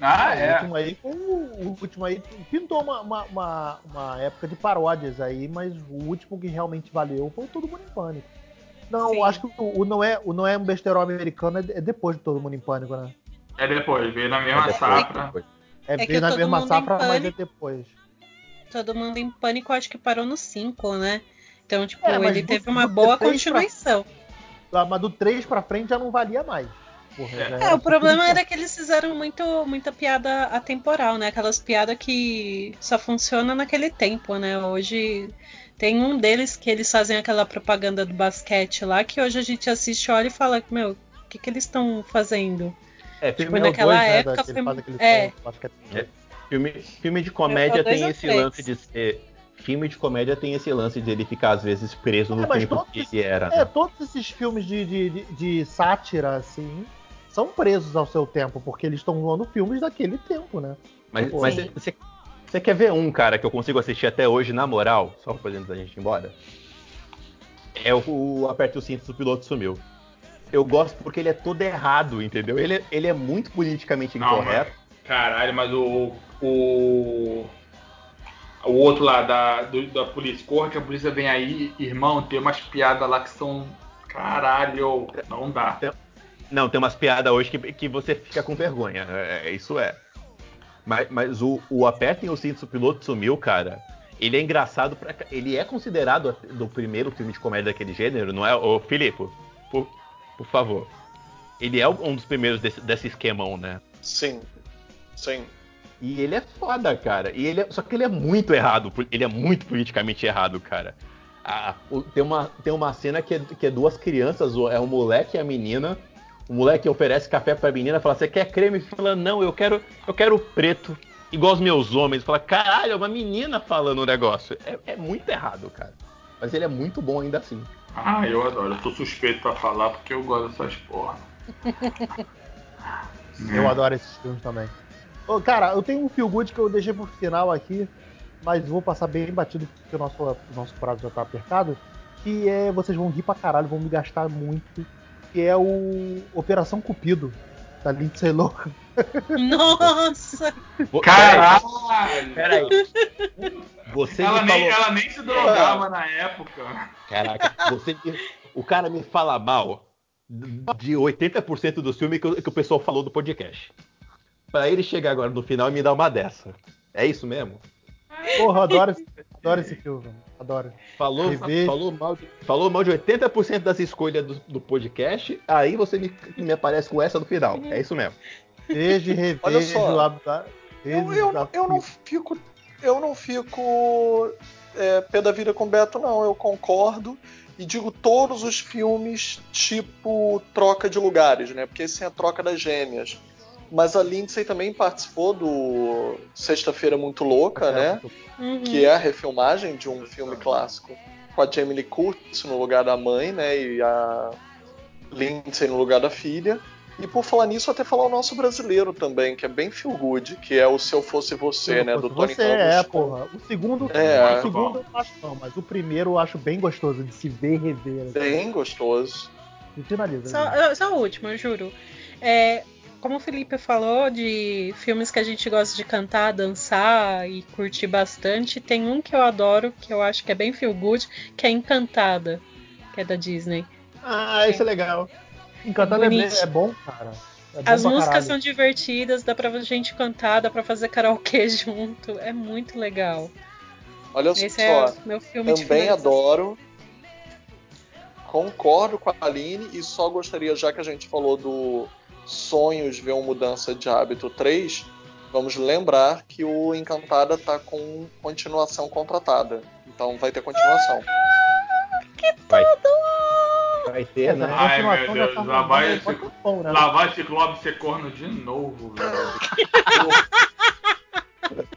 Ah, O é. último aí, o, o último aí pintou uma, uma, uma, uma época de paródias aí, mas o último que realmente valeu foi o Todo Mundo em Pânico. Não, Sim. acho que o, o não é o não é um besterol americano, é, é depois de Todo Mundo em Pânico, né? É depois, veio na mesma Depois, safra. É, É bem que na mesma safra, mas é depois. Todo mundo em pânico, acho que parou no 5, né? Então, tipo, É, ele teve uma boa pra- continuação. Ah, Mas do 3 pra frente já não valia mais. Porra, É, era É, o problema era que eles fizeram muito, muita piada atemporal, né? Aquelas piadas que só funcionam naquele tempo, né? Hoje tem um deles que eles fazem aquela propaganda do basquete lá, que hoje a gente assiste, olha e fala, meu, o que, que eles estão fazendo? É, Tipo, filme, É o naquela dois, né, época da- ele foi- é. que É. filme, filme de comédia É tem esse lance de ser. Filme de comédia tem esse lance de ele ficar, às vezes, preso no É, mas tempo que ele era. É, né? todos esses filmes de, de, de, de sátira, assim, são presos ao seu tempo, porque eles estão voando filmes daquele tempo, né? Mas, Sim. mas você, você quer ver um, cara, que eu consigo assistir até hoje, na moral, só pra antes da gente ir embora? É o, o Aperte o Cinto do Piloto Sumiu. Eu gosto porque ele é todo errado, entendeu? Ele, é- ele é muito politicamente Não, incorreto. Caralho, mas o. O. O outro lá da, do- da polícia. Corra que a polícia vem aí, irmão, tem umas piadas lá que são. Caralho, não dá. Não, tem umas piadas hoje que, que você fica com vergonha. é, isso é. Mas, mas o, o Apertem o Cinto do Piloto Sumiu, cara. Ele é engraçado pra. Ele é considerado do primeiro filme de comédia daquele gênero, não é? Ô, Filipe, por, por favor. Ele é um dos primeiros desse, desse esquemão, né? Sim. Sim. E ele é foda, cara. E ele é- só que ele é muito errado. Ele é muito politicamente errado, cara. Ah, o- tem, uma, tem uma cena que é, que é duas crianças, o- é o moleque e a menina. O moleque oferece café pra menina, fala: Você quer creme? Fala: Não, eu quero, eu quero preto, igual os meus homens. Fala: Caralho, é uma menina falando um negócio. É, é muito errado, cara. Mas ele é muito bom ainda assim. Ah, eu adoro. Eu tô suspeito pra falar porque eu gosto dessas porra. Eu adoro esses filmes também. Cara, eu tenho um feel good que eu deixei pro final aqui, mas vou passar bem batido porque o nosso, o nosso prazo já tá apertado. Que é. Vocês vão rir pra caralho, vão me gastar muito. Que é o Operação Cupido. da Lindsay Lohan. Nossa! Caralho! Peraí. Você Ela me nem, falou. ela nem se drogava na época. Caraca, você me- o cara me fala mal de 80% do filme que, o- que o pessoal falou do podcast. Pra ele chegar agora no final e me dar uma dessa. É isso mesmo? Porra, eu adoro esse, adoro esse filme. Adoro. Falou, falou, mal, de, falou mal de 80% das escolhas do, do podcast, aí você me, me aparece com essa no final. É isso mesmo. Vejo e revejo. Olha só. Eu, eu, não- eu não fico. Eu não fico é, pé da vida com o Beto, não. Eu concordo. E digo todos os filmes tipo troca de lugares, né? Porque esse é a troca das gêmeas. Mas a Lindsay também participou do Sexta-feira Muito Louca, né? Uhum. Que é a refilmagem de um filme clássico com a Jamie Lee Curtis no lugar da mãe, né? E a Lindsay no lugar da filha. E por falar nisso, até falar o nosso brasileiro também, que é bem feel good, que é o Se Eu Fosse Você, Se né? eu Do fosse Tony Você, Ramos. é, porra. O segundo, É. o segundo eu não acho não, mas o primeiro eu acho bem gostoso de se ver e rever. assim. Bem gostoso. E finaliza. Só, eu- só o último, eu juro. É, como o Felipe falou de filmes que a gente gosta de cantar, dançar e curtir bastante, tem um que eu adoro, que eu acho que é bem feel good, que é Encantada, que é da Disney. Ah, isso é legal. Encantada é, é bom, cara. É As músicas caralho. são divertidas, dá pra gente cantar, dá pra fazer karaokê junto, é muito legal. Olha Esse só, é meu filme também adoro. Concordo com a Aline e só gostaria, já que a gente falou do Sonhos Ver uma Mudança de Hábito 3, vamos lembrar que o Encantada tá com continuação contratada. Então vai ter continuação. Vai, vai ter, né? Ai, meu Deus, tá lá vai esse- tempo, né? Lá vai Ciclope ser corno de novo, velho.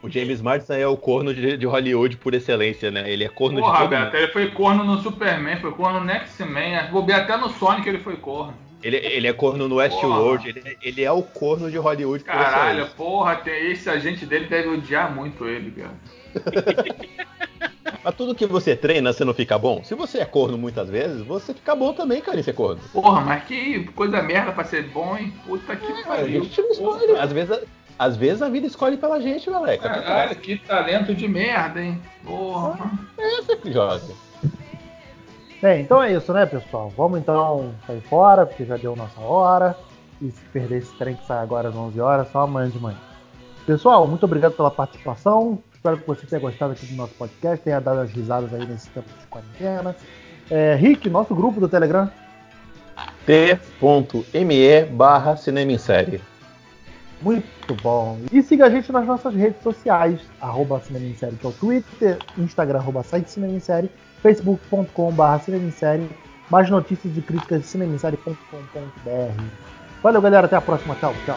O James Marsden é o corno de, de Hollywood por excelência, né? Ele é corno de Porra, Beto, mundo. ele foi corno no Superman, foi corno no X-Men. Vou ver até no Sonic ele foi corno. Ele, ele é corno no Westworld, ele, ele é o corno de Hollywood Caralho, porra, tem esse agente dele deve odiar muito ele, cara. Mas tudo que você treina, você não fica bom? Se você é corno muitas vezes, você fica bom também, cara, em ser corno. Porra, mas que coisa merda pra ser bom, hein? Puta que A pariu. gente não escolhe. Às vezes, às vezes a vida escolhe pela gente, moleque. Caralho, que talento de merda, hein? Porra. É, jovem. Bem, então é isso, né, pessoal? Vamos então sair fora, porque já deu nossa hora. E se perder esse trem que sai agora às 11 horas, só amanhã de manhã. Pessoal, muito obrigado pela participação. Espero que você tenha gostado aqui do nosso podcast, tenha dado as risadas aí nesse tempo de quarentena. É, Rick, nosso grupo do Telegram. t.me barra cinema em série. Muito bom. E siga a gente nas nossas redes sociais, arroba Cinema em Série, que é o Twitter, Instagram, arroba site Cinema em Série, facebook.com.br mais notícias e críticas de cinemissérie.com.br. Valeu, galera. Até a próxima. Tchau, tchau.